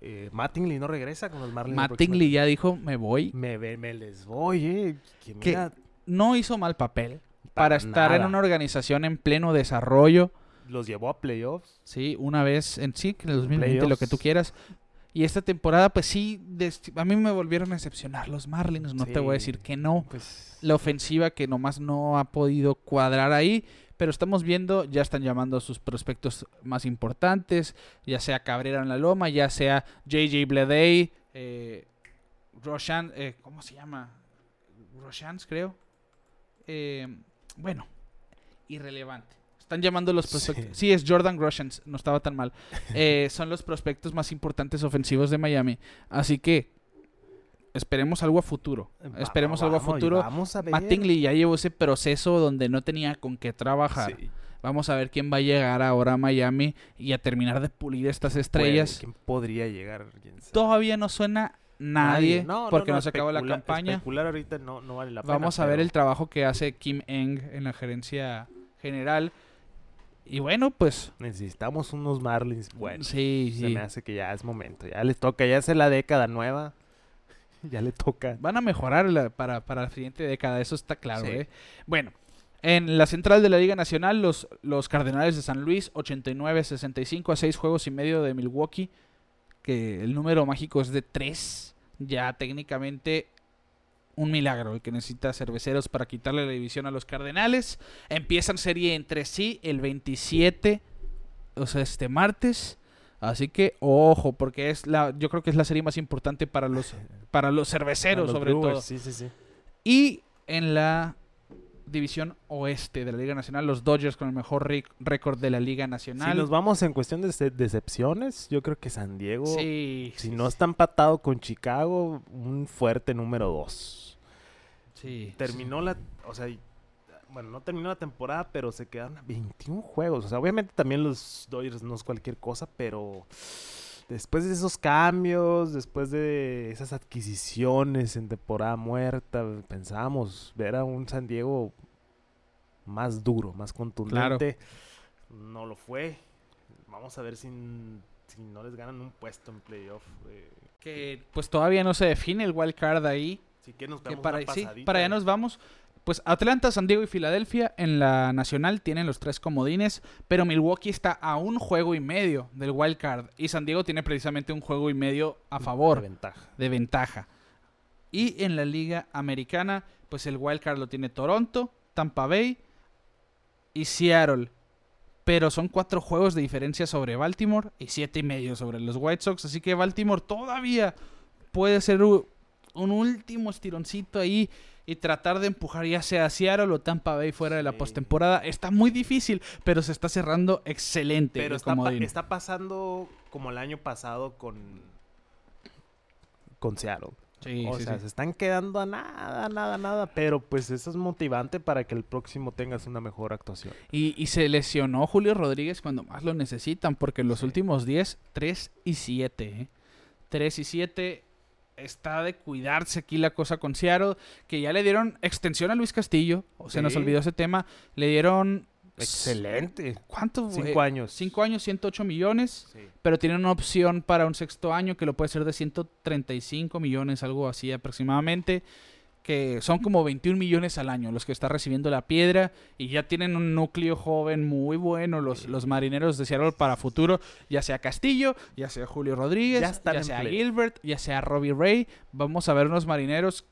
eh, Mattingly no regresa con los Marlins. próxima Mattingly ya dijo, me voy. Me, me les voy, eh. Que No hizo mal papel para para estar en una organización en pleno desarrollo. los llevó a playoffs. Sí, una vez en sí, en el 2020, lo que tú quieras. Y esta temporada, pues sí, a mí me volvieron a decepcionar los Marlins, no te voy a decir que no. Pues, La ofensiva que nomás no ha podido cuadrar ahí, pero estamos viendo, ya están llamando a sus prospectos más importantes, ya sea Cabrera en la Loma, ya sea JJ Bleday, eh, Roshan, eh, ¿cómo se llama? Roshans, creo. Eh, bueno, irrelevante. Están llamando los prospectos. Sí, Sí. es Jordan Groshans, no estaba tan mal. Eh, son los prospectos más importantes ofensivos de Miami. Así que esperemos algo a futuro. va- Esperemos algo a futuro. Vamos a ver. Mattingly ya llevó ese proceso donde no tenía con qué trabajar. Sí, Vamos a ver quién va a llegar ahora a Miami y a terminar de pulir estas estrellas. ¿Quién podría llegar? Todavía no suena nadie, No, porque no, no, se acabó la campaña. Especular ahorita no, vale la pena. Vamos a ver pero- el trabajo que hace Kim Eng en la gerencia general. Y bueno, pues Necesitamos unos Marlins buenos. sí, Se sí. me hace que ya es momento. Ya les toca, ya es la década nueva. Ya le toca. Van a mejorar la- para, para la siguiente década, eso está claro. Sí. ¿eh? Bueno, en la central de la Liga Nacional, los, los Cardenales de San Luis, 89-65 a 6 juegos y medio de Milwaukee, que el número mágico es de 3. Ya técnicamente un milagro el que necesita Cerveceros para quitarle la división a los Cardenales. Empiezan serie entre sí el 27, o sea, este martes. Así que ojo, porque es la, yo creo que es la serie más importante para los, para los cerveceros, los sobre Brewers, todo. Sí, sí, sí. Y en la división oeste de la Liga Nacional, los Dodgers con el mejor récord de la Liga Nacional. Si nos vamos en cuestión de dece- decepciones, yo creo que San Diego, Sí, si sí, no está empatado con Chicago, un fuerte número 2. sí, Terminó la, o sea, bueno, no terminó la temporada, pero se quedaron a 21 juegos. O sea, obviamente también los Dodgers no es cualquier cosa, pero después de esos cambios, después de esas adquisiciones en temporada muerta, pensábamos ver a un San Diego más duro, más contundente. No lo fue. Vamos a ver si, si no les ganan un puesto en playoff. eh, Que pues todavía no se define el wild card ahí. si que nos Que para, sí, para allá nos vamos. Pues Atlanta, San Diego y Filadelfia en la nacional tienen los tres comodines, pero Milwaukee está a un juego y medio del wild card y San Diego tiene precisamente un juego y medio a favor De ventaja. de ventaja. Y en la liga americana, pues el wild card lo tiene Toronto, Tampa Bay y Seattle. Pero son cuatro juegos de diferencia sobre Baltimore y siete y medio sobre los White Sox. Así que Baltimore todavía puede ser un último estironcito ahí y tratar de empujar ya sea a Seattle o Tampa Bay fuera de la Sí. postemporada. Está muy difícil, pero se está cerrando excelente. Pero el está, pa- comodín. está pasando como el año pasado con, con Seattle. Sí, o sí, sea, se están quedando a nada, nada, nada. Pero pues eso es motivante para que el próximo tengas una mejor actuación. Y, y se lesionó Julio Rodríguez cuando más lo necesitan, porque en los últimos 10, 3 y 7. ¿eh? 3 y 7. Está de cuidarse aquí la cosa con Seattle, que ya le dieron extensión a Luis Castillo. O se nos olvidó ese tema. Le dieron. Excelente. ¿Cuánto? Cinco eh, años. Cinco años, 108 millones. Sí. Pero tiene una opción para un sexto año que lo puede ser de 135 millones, algo así aproximadamente. Que son como 21 millones al año los que está recibiendo la piedra. Y ya tienen un núcleo joven muy bueno los, los marineros de Seattle para futuro. Ya sea Castillo, ya sea Julio Rodríguez, Ya sea play. Gilbert, ya sea Robbie Ray. Vamos a ver unos marineros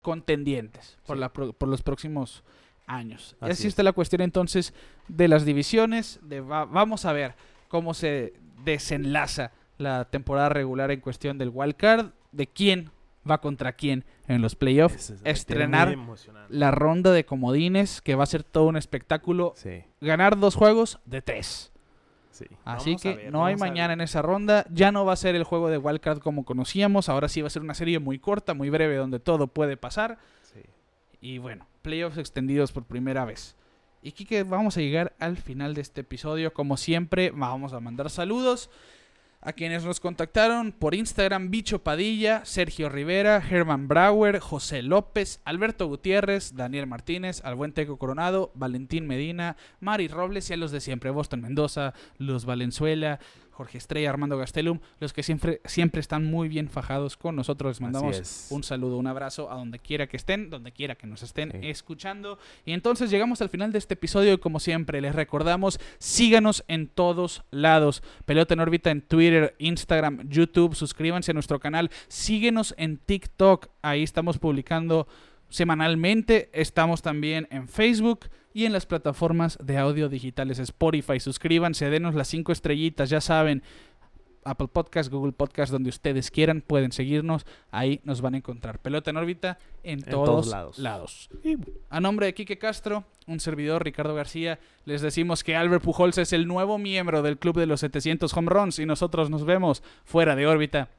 contendientes por, Sí. la por los próximos años. Así así es. está la cuestión entonces de las divisiones. De va- vamos a ver cómo se desenlaza la temporada regular en cuestión del wild card, de quién va contra quién en los playoffs, estrenar la ronda de comodines, que va a ser todo un espectáculo. Sí, Ganar dos juegos de tres. sí. Así Vamos que ver, no hay mañana en esa ronda. Ya no va a ser el juego de wildcard como conocíamos. Ahora sí va a ser una serie muy corta, muy breve, donde todo puede pasar. Sí. Y bueno, playoffs extendidos por primera vez. Y Kike, vamos a llegar al final de este episodio. Como siempre, vamos a mandar saludos a quienes nos contactaron por Instagram: Bicho Padilla, Sergio Rivera, Germán Brauer, José López, Alberto Gutiérrez, Daniel Martínez, al buen Teco Coronado, Valentín Medina, Mari Robles y a los de siempre: Boston Mendoza, Luz Valenzuela, Jorge Estrella, Armando Gastelum, los que siempre, siempre están muy bien fajados con nosotros. Les mandamos un saludo, un abrazo a donde quiera que estén, donde quiera que nos estén Sí. escuchando. Y entonces llegamos al final de este episodio y como siempre les recordamos, síganos en todos lados. Pelota en órbita en Twitter, Instagram, YouTube, suscríbanse a nuestro canal, síguenos en TikTok, ahí estamos publicando semanalmente, estamos también en Facebook y en las plataformas de audio digitales Spotify. Suscríbanse, denos las cinco estrellitas, ya saben. Apple Podcast, Google Podcast, donde ustedes quieran, pueden seguirnos. Ahí nos van a encontrar. Pelota en órbita en, todos, todos lados. lados. A nombre de Quique Castro, un servidor Ricardo García, les decimos que Albert Pujols es el nuevo miembro del Club de los 700 Home Runs y nosotros nos vemos fuera de órbita.